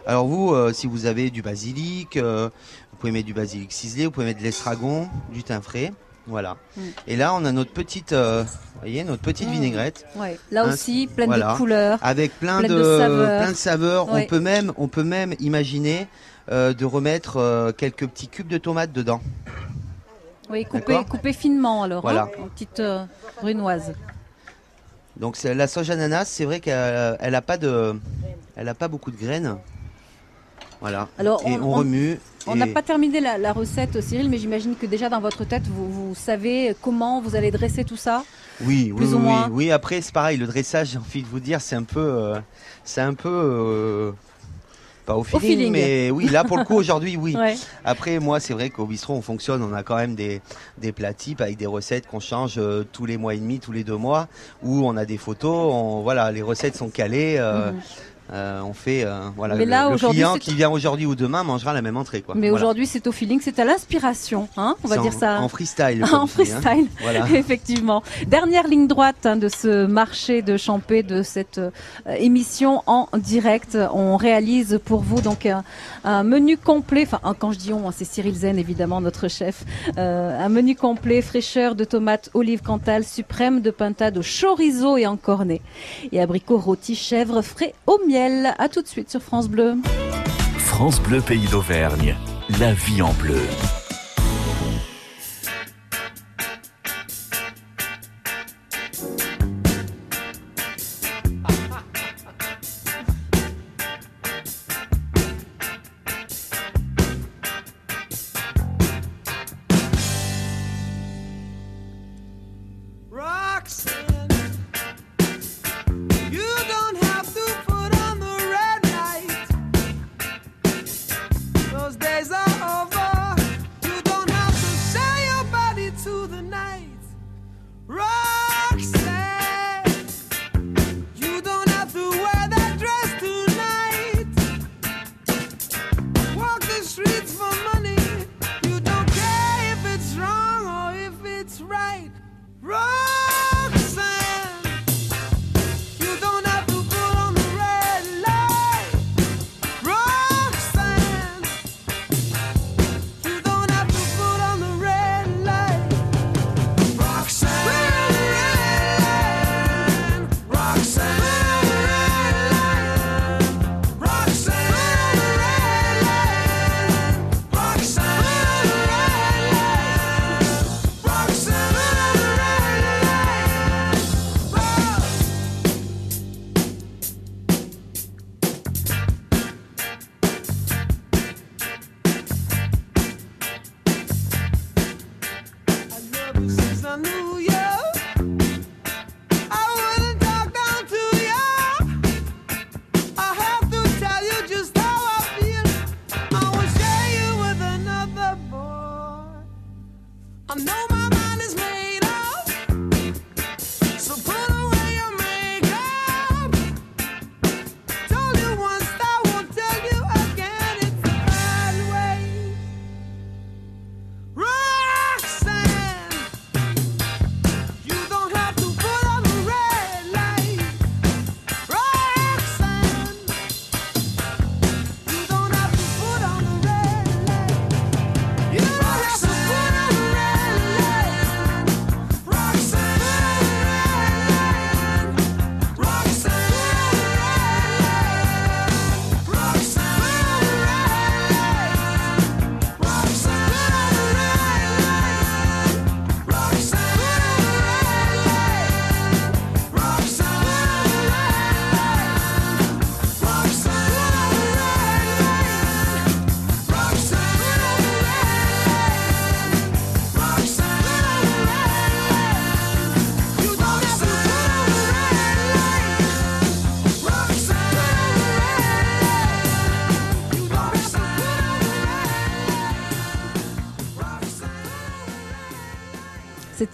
Alors vous, euh, si vous avez du basilic, euh, vous pouvez mettre du basilic ciselé, vous pouvez mettre de l'estragon, du thym frais. Voilà. Mm. Et là, on a notre petite, euh, voyez, notre petite Mm. vinaigrette. Ouais. Là aussi, pleine voilà. de couleurs. Avec plein, de, de saveurs. plein de saveurs. Ouais. On peut même, on peut même imaginer euh, de remettre euh, quelques petits cubes de tomates dedans. Oui, coupé, coupé finement alors. Voilà. hein, en petites euh, brunoises. Donc la sauge ananas, c'est vrai qu'elle elle a pas de, elle a pas beaucoup de graines. Voilà. Alors, et on- remue. On et- n'a pas terminé la, la recette, Cyril, mais j'imagine que déjà dans votre tête, vous, vous savez comment vous allez dresser tout ça. Oui, plus oui, ou oui. Après, c'est pareil. Le dressage, j'ai envie de vous dire, c'est un peu, euh, c'est un peu. euh, pas au feeling, feeling. mais oui, là pour le coup aujourd'hui, oui. Ouais. Après, moi, c'est vrai qu'au bistrot, on fonctionne, on a quand même des, des plats types avec des recettes qu'on change euh, tous les mois et demi, tous les deux mois, où on a des photos, on, voilà, les recettes sont calées. euh, Mhm. Euh, on fait euh, voilà Mais le, là, le client c'est- qui vient aujourd'hui ou demain mangera la même entrée quoi. Mais Voilà. aujourd'hui, c'est au feeling, c'est à l'inspiration, hein, on va dire en- ça. en freestyle, en dit, hein. freestyle, Voilà. effectivement. Dernière ligne droite hein, de ce marché de Champé, de cette euh, émission en direct. On réalise pour vous donc un, un menu complet. Enfin, quand je dis on, hein, c'est Cyril Zen évidemment notre chef. Un menu complet, fraîcheur de tomates, olives cantal, suprême de pintade chorizo et en cornet, et abricots rôtis, chèvre frais au miel. À tout de suite sur France Bleu. France Bleu Pays d'Auvergne. La vie en bleu.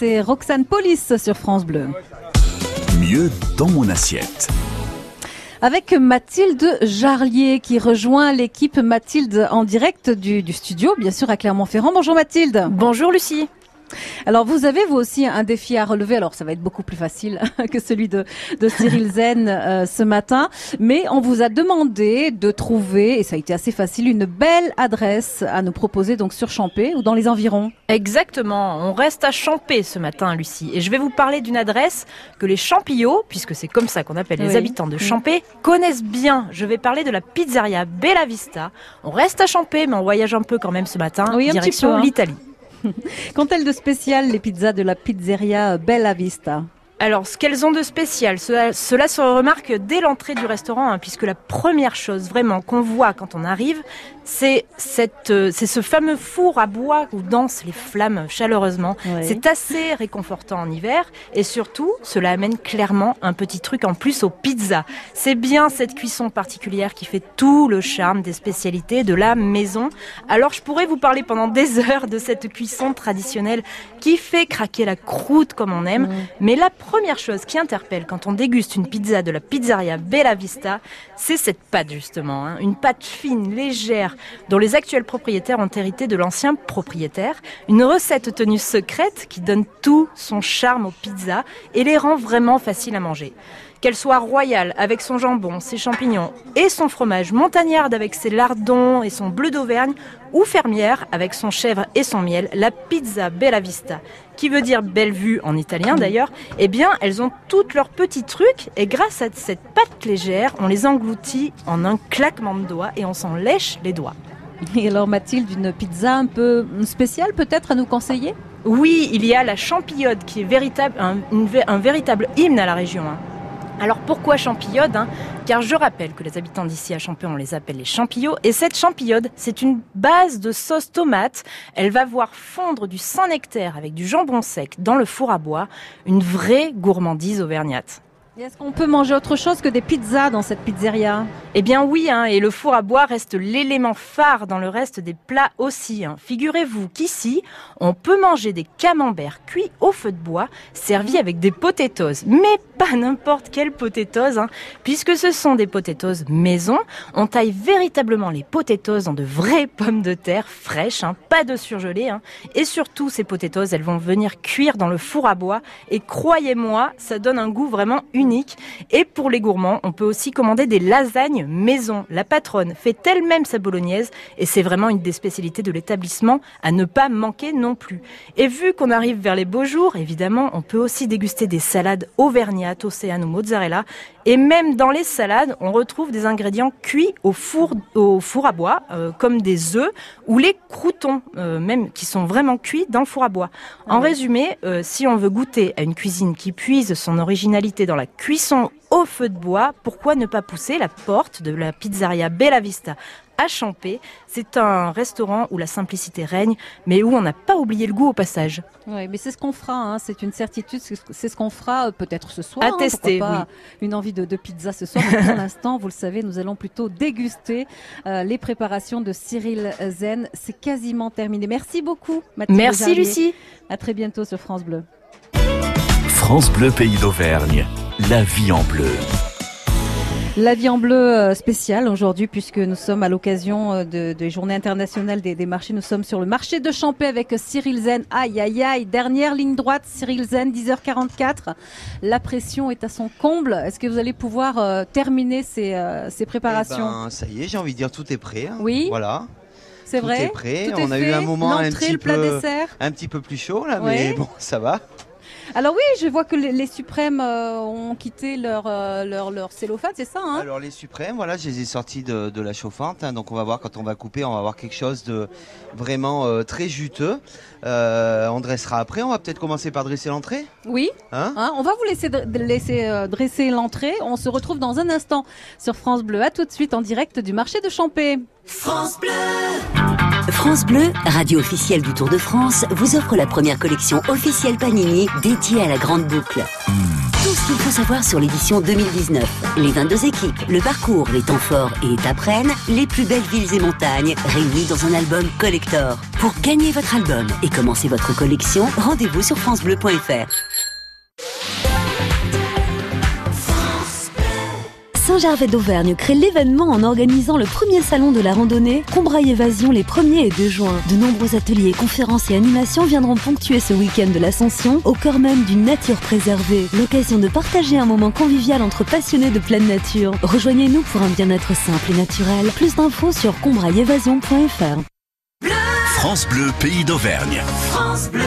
C'était Roxane Police sur France Bleu. Mieux dans mon assiette. Avec Mathilde Jarlier qui rejoint l'équipe Mathilde en direct du, du studio, bien sûr à Clermont-Ferrand. Bonjour Mathilde. Bonjour Lucie. Alors vous avez vous aussi un défi à relever. Alors ça va être beaucoup plus facile que celui de, de Cyril Zen euh, ce matin, mais on vous a demandé de trouver et ça a été assez facile une belle adresse à nous proposer donc sur Champé ou dans les environs. Exactement, on reste à Champé ce matin Lucie et je vais vous parler d'une adresse que les Champillots, puisque c'est comme ça qu'on appelle les habitants de Mm. Champé, connaissent bien. Je vais parler de la pizzeria Bella Vista. On reste à Champé mais on voyage un peu quand même ce matin, Oui, direction hein. l'Italie. Qu'ont-elles de spécial les pizzas de la pizzeria Bella Vista Alors, ce qu'elles ont de spécial, cela, se remarque dès l'entrée du restaurant, hein, puisque la première chose vraiment qu'on voit quand on arrive, c'est cette, euh, c'est ce fameux four à bois où dansent les flammes chaleureusement. Ouais. C'est assez réconfortant en hiver et surtout, cela amène clairement un petit truc en plus aux pizzas. C'est bien cette cuisson particulière qui fait tout le charme des spécialités de la maison. Alors je pourrais vous parler pendant des heures de cette cuisson traditionnelle qui fait craquer la croûte comme on aime. Mais la première chose qui interpelle quand on déguste une pizza de la pizzeria Bella Vista, c'est cette pâte justement. hein. Une pâte fine, légère, dont les actuels propriétaires ont hérité de l'ancien propriétaire. Une recette tenue secrète qui donne tout son charme aux pizzas et les rend vraiment faciles à manger. Qu'elle soit royale avec son jambon, ses champignons et son fromage, montagnarde avec ses lardons et son bleu d'Auvergne, ou fermière avec son chèvre et son miel, la pizza Bella Vista, qui veut dire belle vue en italien d'ailleurs, eh bien elles ont toutes leurs petits trucs et grâce à cette pâte légère, on les engloutit en un claquement de doigts et on s'en lèche les doigts. Et alors Mathilde, une pizza un peu spéciale peut-être à nous conseiller? Oui, il y a la champillode qui est véritable, un, une vé- un véritable hymne à la région. hein. Alors pourquoi champillode hein? Car je rappelle que les habitants d'ici à Champé, on les appelle les champillots. Et cette champillode, c'est une base de sauce tomate. Elle va voir fondre du Saint-Nectaire avec du jambon sec dans le four à bois. Une vraie gourmandise auvergnate. Est-ce qu'on peut manger autre chose que des pizzas dans cette pizzeria? Eh bien oui, hein, et le four à bois reste l'élément phare dans le reste des plats aussi. hein. Figurez-vous qu'ici, on peut manger des camemberts cuits au feu de bois, servis avec des potatoes. Mais pas n'importe quelle potatoes, hein, puisque ce sont des potatoes maison. On taille véritablement les potatoes dans de vraies pommes de terre fraîches, hein, pas de surgelées. hein. Et surtout, ces potatoes, elles vont venir cuire dans le four à bois. Et croyez-moi, ça donne un goût vraiment unique. Et pour les gourmands, on peut aussi commander des lasagnes maison. La patronne fait elle-même sa bolognaise et c'est vraiment une des spécialités de l'établissement à ne pas manquer non plus. Et vu qu'on arrive vers les beaux jours, évidemment, on peut aussi déguster des salades auvergnates, mozzarella. Et même dans les salades, on retrouve des ingrédients cuits au four, au four à bois, euh, comme des œufs ou les croutons, euh, même qui sont vraiment cuits dans le four à bois. En résumé, euh, si on veut goûter à une cuisine qui puise son originalité dans la cuisson au feu de bois, pourquoi ne pas pousser la porte de la pizzeria Bella Vista? À Champé C'est un restaurant où la simplicité règne, mais où on n'a pas oublié le goût au passage. Oui, mais c'est ce qu'on fera, hein, c'est une certitude, c'est ce- qu'on fera euh, peut-être ce soir. À hein, tester, pas Une envie de, de pizza ce soir, mais pour l'instant, vous le savez, nous allons plutôt déguster euh, les préparations de Cyril Zen. C'est quasiment terminé. Merci beaucoup, Mathilde Merci, Jarnier. Lucie. À très bientôt sur France Bleu. France Bleu Pays d'Auvergne. La vie en bleu. La vie en bleu euh, spéciale aujourd'hui puisque nous sommes à l'occasion euh, de, de Journée internationale des, des marchés. Nous sommes sur le marché de Champé avec Cyril Zen. Aïe aïe aïe, dernière ligne droite, Cyril Zen, 10h44. La pression est à son comble. Est-ce que vous allez pouvoir euh, terminer ces, euh, ces préparations? Eh ben, ça y est, j'ai envie de dire tout est prêt. hein. Oui. Voilà. C'est Tout vrai est prêt. Tout est On a eu un moment un petit le plat peu, dessert un petit peu plus chaud là, Ouais. mais bon, ça va. Alors oui, je vois que les, les suprêmes euh, ont quitté leur, euh, leur, leur cellophane, c'est ça hein? Alors les suprêmes, voilà, je les ai sortis de, de la chauffante. hein, donc on va voir quand on va couper, on va avoir quelque chose de vraiment euh, très juteux. Euh, on dressera après. On va peut-être commencer par dresser l'entrée? Oui. Hein? Hein, on va vous laisser, laisser euh, dresser l'entrée. On se retrouve dans un instant sur France Bleu. À tout de suite en direct du marché de Champé. France Bleu France Bleu, radio officielle du Tour de France, vous offre la première collection officielle Panini dédiée à la Grande Boucle. Tout ce qu'il faut savoir sur l'édition 2019. Les 22 équipes, le parcours, les temps forts et étapes reines, les plus belles villes et montagnes, réunis dans un album collector. Pour gagner votre album et commencer votre collection, rendez-vous sur francebleu.fr. Saint-Gervais d'Auvergne crée l'événement en organisant le premier salon de la randonnée Combraille Évasion les 1er et 2 juin. De nombreux ateliers, conférences et animations viendront ponctuer ce week-end de l'Ascension au cœur même d'une nature préservée. L'occasion de partager un moment convivial entre passionnés de pleine nature. Rejoignez-nous pour un bien-être simple et naturel. Plus d'infos sur combraillevasion.fr. France Bleu Pays d'Auvergne. France Bleu.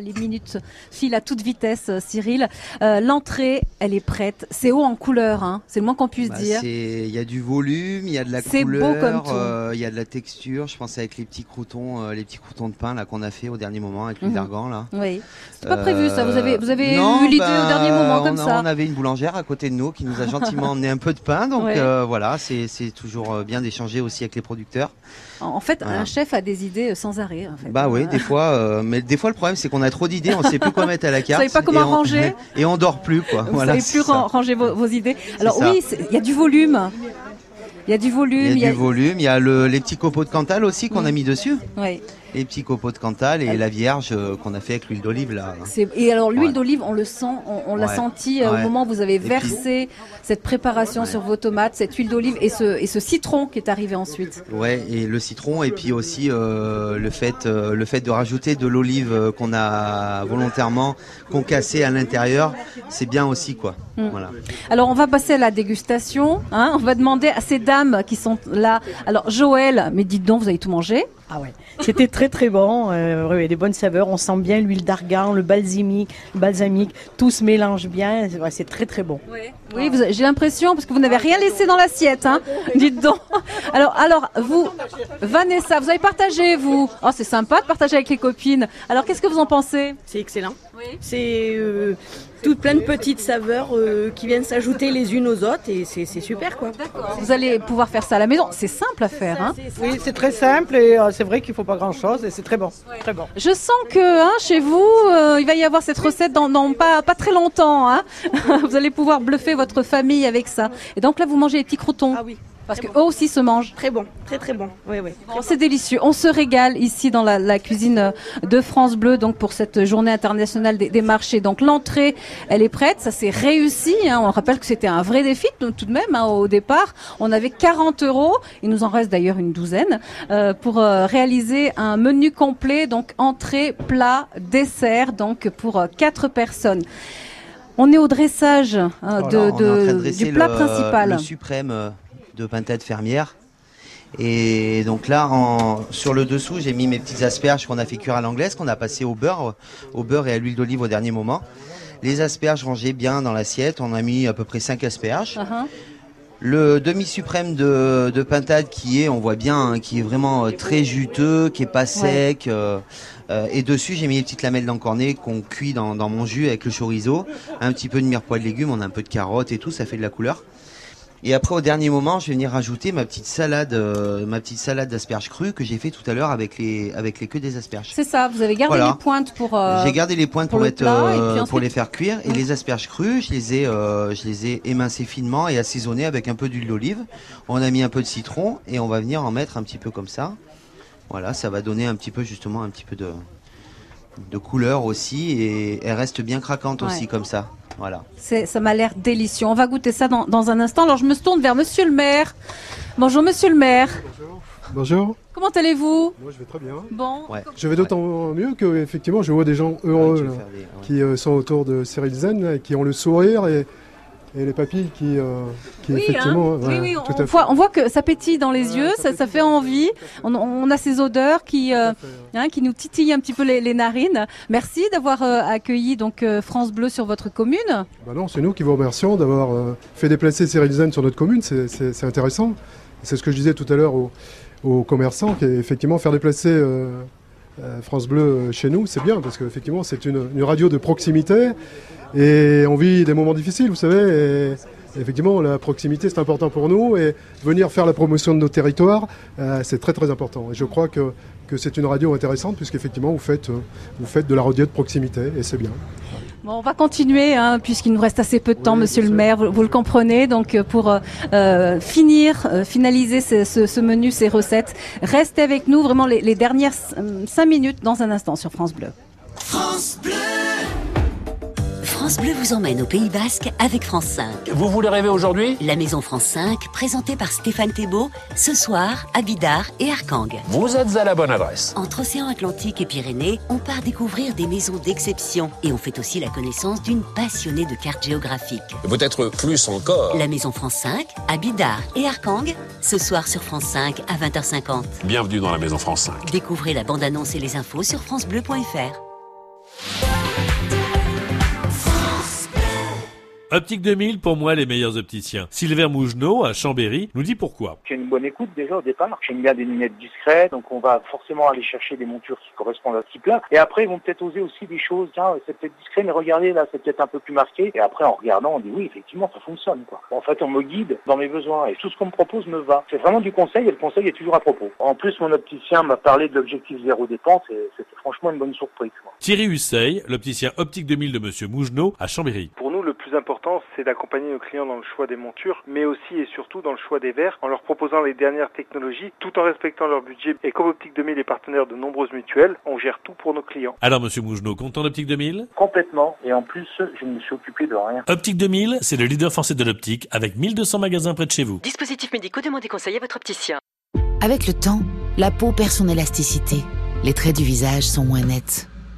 Les minutes filent à toute vitesse, Cyril. Euh, L'entrée, elle est prête. C'est haut en couleur, hein. c'est le moins qu'on puisse Bah, dire. Il y a du volume, il y a de la beau couleur, comme tout. euh, il y a de la texture. Je pense avec les petits croutons, euh, les petits croutons de pain là qu'on a fait au dernier moment avec l'huile Mhm. d'argan là. Oui. C'était pas prévu, ça. Vous avez- vous avez non, eu l'idée bah, au dernier moment, comme on a- ça. On avait une boulangère à côté de nous qui nous a gentiment emmené un peu de pain, donc Ouais. euh, voilà, c'est toujours euh, bien d'échanger aussi avec les producteurs. En fait, Voilà. un chef a des idées euh, sans arrêt. En fait. Bah oui, Euh, des fois, euh, mais des fois le problème c'est qu'on a trop d'idées, on sait plus quoi mettre à la carte. savez pas comment et on- ranger et on dort plus quoi. Vous voilà, savez plus ça. Vos, vos idées. Alors oui, il y a du volume. Il y a du volume. Il y a du volume, il y a le, les petits copeaux de Cantal aussi qu'on a mis dessus. Oui. Les petits copeaux de Cantal et la Vierge euh, qu'on a fait avec l'huile d'olive là. Et alors l'huile Ouais. d'olive, on le sent, on, on l'a senti euh, Ouais. au moment où vous avez puis- versé cette préparation sur vos tomates, cette huile d'olive et ce, et ce citron qui est arrivé ensuite. Ouais, et le citron et puis aussi euh, le fait euh, le fait de rajouter de l'olive euh, qu'on a volontairement concassée à l'intérieur, c'est bien aussi quoi. Mm. Voilà. Alors on va passer à la dégustation. hein. On va demander à ces dames qui sont là. Alors Joël, mais dites donc, vous avez tout mangé? Ah ouais. C'était très très bon, euh, ouais, des bonnes saveurs. On sent bien l'huile d'argan, le balsamique, le balsamique, tout se mélange bien. C'est ouais, c'est très très bon. Oui, vous avez- j'ai l'impression parce que vous n'avez rien laissé dans l'assiette, hein. Dites donc. Alors, alors vous, Vanessa, vous avez partagé vous. Oh, c'est sympa de partager avec les copines. Alors, qu'est-ce que vous en pensez? C'est excellent. C'est euh, toutes plein de petites saveurs euh, qui viennent s'ajouter les unes aux autres et c'est c'est super quoi. Vous allez pouvoir faire ça à la maison. C'est simple à faire, hein. Oui, c'est très simple et euh, c'est vrai qu'il faut pas grand-chose et c'est très bon. Très bon. Je sens que hein, chez vous, euh, il va y avoir cette recette dans, dans pas, pas très longtemps. Hein. vous allez pouvoir bluffer votre famille avec ça. Et donc là, vous mangez les petits croutons. Ah oui. Parce que eux aussi se mangent. Très bon, très très bon. Oui, oui. Bon, c'est délicieux. On se régale ici dans la, la cuisine de France Bleu, donc pour cette journée internationale des, des marchés. Donc l'entrée, elle est prête, ça s'est réussi. Hein. On rappelle que c'était un vrai défi tout tout de même hein, au départ. On avait 40 euros, il nous en reste d'ailleurs une douzaine, euh, pour euh, réaliser un menu complet, donc entrée, plat, dessert, donc pour euh, quatre personnes. On est au dressage hein, de, de de- dresser du plat le- principal. Le suprême euh, de pintade fermière. Et donc là, en, sur le dessous, j'ai mis mes petites asperges qu'on a fait cuire à l'anglaise, qu'on a passé au beurre, au beurre et à l'huile d'olive au dernier moment. Les asperges rangées bien dans l'assiette. On a mis à peu près 5 asperges. Uh-huh. Le demi suprême de, de pintade qui est, on voit bien, hein, qui est vraiment euh, très juteux, qui est pas sec. euh, euh, et dessus, j'ai mis des petites lamelles d'encornet qu'on cuit dans, dans mon jus avec le chorizo. Un petit peu de mirepoix de légumes, on a un peu de carottes et tout, ça fait de la couleur. Et après, au dernier moment, je vais venir rajouter ma petite salade, euh, ma petite salade d'asperges crues que j'ai fait tout à l'heure avec les, avec les queues des asperges. C'est ça, vous avez gardé Voilà. les pointes pour. euh, J'ai gardé les pointes pour, mettre, plat, euh, pour les faire cuire. Et les asperges crues, je les ai, euh, je les ai émincées finement et assaisonnées avec un peu d'huile d'olive. On a mis un peu de citron et on va venir en mettre un petit peu comme ça. Voilà, ça va donner un petit peu justement un petit peu de, de couleur aussi et elle reste bien craquante Ouais. aussi comme ça. Voilà. C'est, ça m'a l'air délicieux. On va goûter ça dans, dans un instant. Alors je me tourne vers Monsieur le maire. Bonjour Monsieur le maire. Bonjour. Comment allez-vous? Moi, je vais très bien. Bon. Je vais d'autant mieux que effectivement, je vois des gens heureux là, qui euh, sont autour de Cyril Zen, là, et qui ont le sourire et, et les papilles qui, euh, qui Oui, effectivement. hein. oui, voilà, oui, tout on, à fait. voit, on voit que ça pétille dans les yeux, ça, ça fait envie. On, on a ces odeurs qui, euh, hein, qui nous titillent un petit peu les, les narines. Merci d'avoir euh, accueilli donc France Bleu sur votre commune. Bah non, c'est nous qui vous remercions d'avoir fait déplacer Cyril Zen sur notre commune, c'est- intéressant. C'est ce que je disais tout à l'heure aux, aux commerçants, qu'effectivement faire déplacer France Bleu euh, chez nous, c'est bien, parce qu'effectivement c'est une, radio de proximité, et on vit des moments difficiles, vous savez, et effectivement la proximité c'est important pour nous, et venir faire la promotion de nos territoires, euh, c'est très très important. Et je crois que, c'est une radio intéressante, puisqu'effectivement vous euh, vous faites de la radio de proximité, et c'est bien. Bon, on va continuer, hein, puisqu'il nous reste assez peu de temps, Monsieur le maire, vous, vous le comprenez. Donc, euh, pour euh, euh, finir, euh, finaliser ce, ce- ce menu, ces recettes, restez avec nous vraiment les, les dernières cinq minutes dans un instant sur France Bleu. France Bleu France Bleu vous emmène au Pays Basque avec France 5. Vous voulez rêver aujourd'hui? La Maison France 5, présentée par Stéphane Thébault, ce soir à Bidart et Arcang. Vous êtes à la bonne adresse. Entre océan Atlantique et Pyrénées, on part découvrir des maisons d'exception et on fait aussi la connaissance d'une passionnée de cartes géographiques. Peut-être plus encore. La Maison France 5 à Bidart et Arcang, ce soir sur France 5 à 20h50. Bienvenue dans la Maison France 5. Découvrez la bande-annonce et les infos sur francebleu.fr. Optique 2000, pour moi, les meilleurs opticiens. Sylvain Mougenot, à Chambéry, nous dit pourquoi. J'ai une bonne écoute déjà au départ. J'aime bien des lunettes discrètes, donc on va forcément aller chercher des montures qui correspondent à ce type-là. Et après, ils vont peut-être oser aussi des choses. Tiens, c'est peut-être discret, mais regardez là, c'est peut-être un peu plus marqué. Et après, en regardant, on dit oui, effectivement, ça fonctionne. Quoi. En fait, on me guide dans mes besoins et tout ce qu'on me propose me va. C'est vraiment du conseil et le conseil est toujours à propos. En plus, mon opticien m'a parlé de l'objectif zéro dépense et c'était franchement une bonne surprise. quoi. Thierry Husseil, l'opticien Optique 2000 de Monsieur Mougenot, à Chambéry. Pour plus important, c'est d'accompagner nos clients dans le choix des montures, mais aussi et surtout dans le choix des verres, en leur proposant les dernières technologies, tout en respectant leur budget. Et comme Optique 2000 est partenaire de nombreuses mutuelles, on gère tout pour nos clients. Alors, Monsieur Mougenot, content d'Optique 2000 Complètement. Et en plus, je ne me suis occupé de rien. Optique 2000, c'est le leader français de l'optique, avec 1200 magasins près de chez vous. Dispositifs médicaux, demandez conseil à votre opticien. Avec le temps, la peau perd son élasticité. Les traits du visage sont moins nets.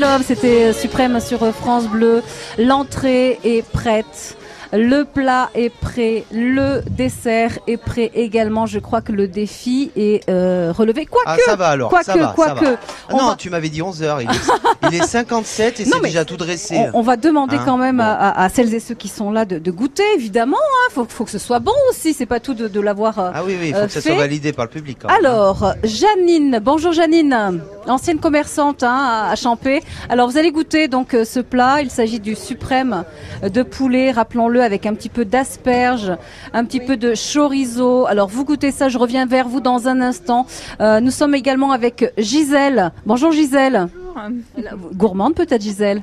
Love, c'était Suprême sur France Bleu. L'entrée est prête. Le plat est prêt, le dessert est prêt également. Je crois que le défi est euh, relevé. Quoique, Ah, ça va alors. quoique, ça va, ça quoique. va. Ah on non, va- tu m'avais dit 11h. Il est, il est 57 et c'est déjà tout dressé. On, on va demander Hein quand même à, à- à celles et ceux qui sont là de, de goûter, évidemment. Il faut, faut que ce soit bon aussi. C'est pas tout de, de l'avoir. euh, Ah oui, oui, il faut euh, que ça fait. soit validé par le public. quand même. Alors, Janine, bonjour Janine, ancienne commerçante hein, à- à Champé. Alors, vous allez goûter donc ce plat. Il s'agit du suprême de poulet, rappelons-le, avec un petit peu d'asperges, un petit peu de chorizo. Alors, vous goûtez ça, je reviens vers vous dans un instant. Euh, nous sommes également avec Gisèle. Bonjour Gisèle. Gourmande peut-être Gisèle?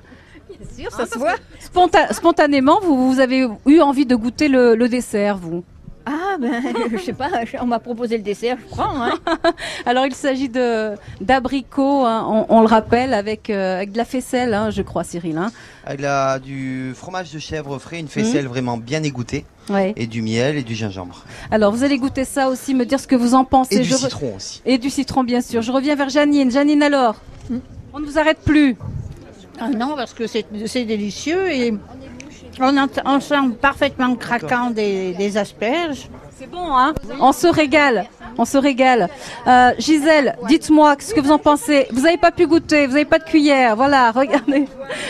Bien sûr, ça se voit. Sponta- spontanément, vous, vous avez eu envie de goûter le, le dessert, vous? Ah, ben, je sais pas, on m'a proposé le dessert, je prends. Hein. Alors il s'agit de d'abricots, hein, on, on le rappelle, avec, euh, avec de la faisselle, hein, je crois, Cyril. hein. Avec la- du fromage de chèvre frais, une faisselle Mhm. vraiment bien égouttée. Ouais. Et du miel et du gingembre. Alors vous allez goûter ça aussi, me dire ce que vous en pensez. Et du Je re- citron aussi. Et du citron, bien sûr. Je reviens vers Janine. Janine, alors On ne vous arrête plus. Ah non, parce que c'est c'est délicieux et on, ent- on sent parfaitement craquant des, des asperges. C'est bon, hein On se régale. On se régale. Euh, Gisèle, dites-moi ce que vous en pensez? Vous n'avez pas pu goûter, vous n'avez pas de cuillère. Voilà, regardez.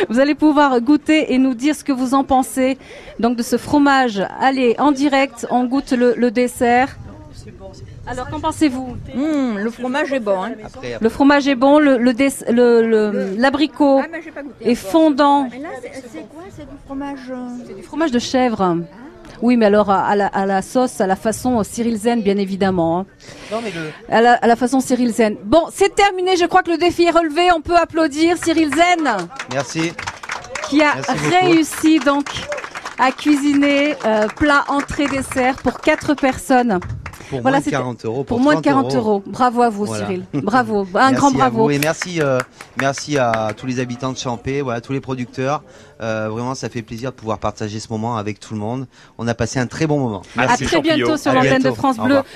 Vous allez pouvoir goûter et nous dire ce que vous en pensez. Donc de ce fromage. Allez, en direct, on goûte le, le dessert. Alors, qu'en pensez-vous? Hum, Le fromage est bon. hein. Le fromage est bon, le le dess- le- le- l'abricot Ah, est fondant. Mais là, c'est c'est quoi? C'est du fromage. euh, Du fromage de chèvre. Oui, mais alors à, la, à la sauce, à la façon Cyril Zen, bien évidemment. hein. Non, mais le. À la, à la façon Cyril Zen. Bon, c'est terminé. Je crois que le défi est relevé. On peut applaudir Cyril Zen Merci. qui a Merci réussi donc à cuisiner euh, plat, entrée, dessert pour quatre personnes. Pour Voilà, moins de c'était- 40 euros. Pour moins de 40 euros. Bravo à vous, Voilà. Cyril. Bravo. Un Merci grand à bravo. vous et merci, euh, merci à tous les habitants de Champé, voilà, tous les producteurs. Euh, vraiment, ça fait plaisir de pouvoir partager ce moment avec tout le monde. On a passé un très bon moment. À très bientôt sur l'antenne de. France Bleu.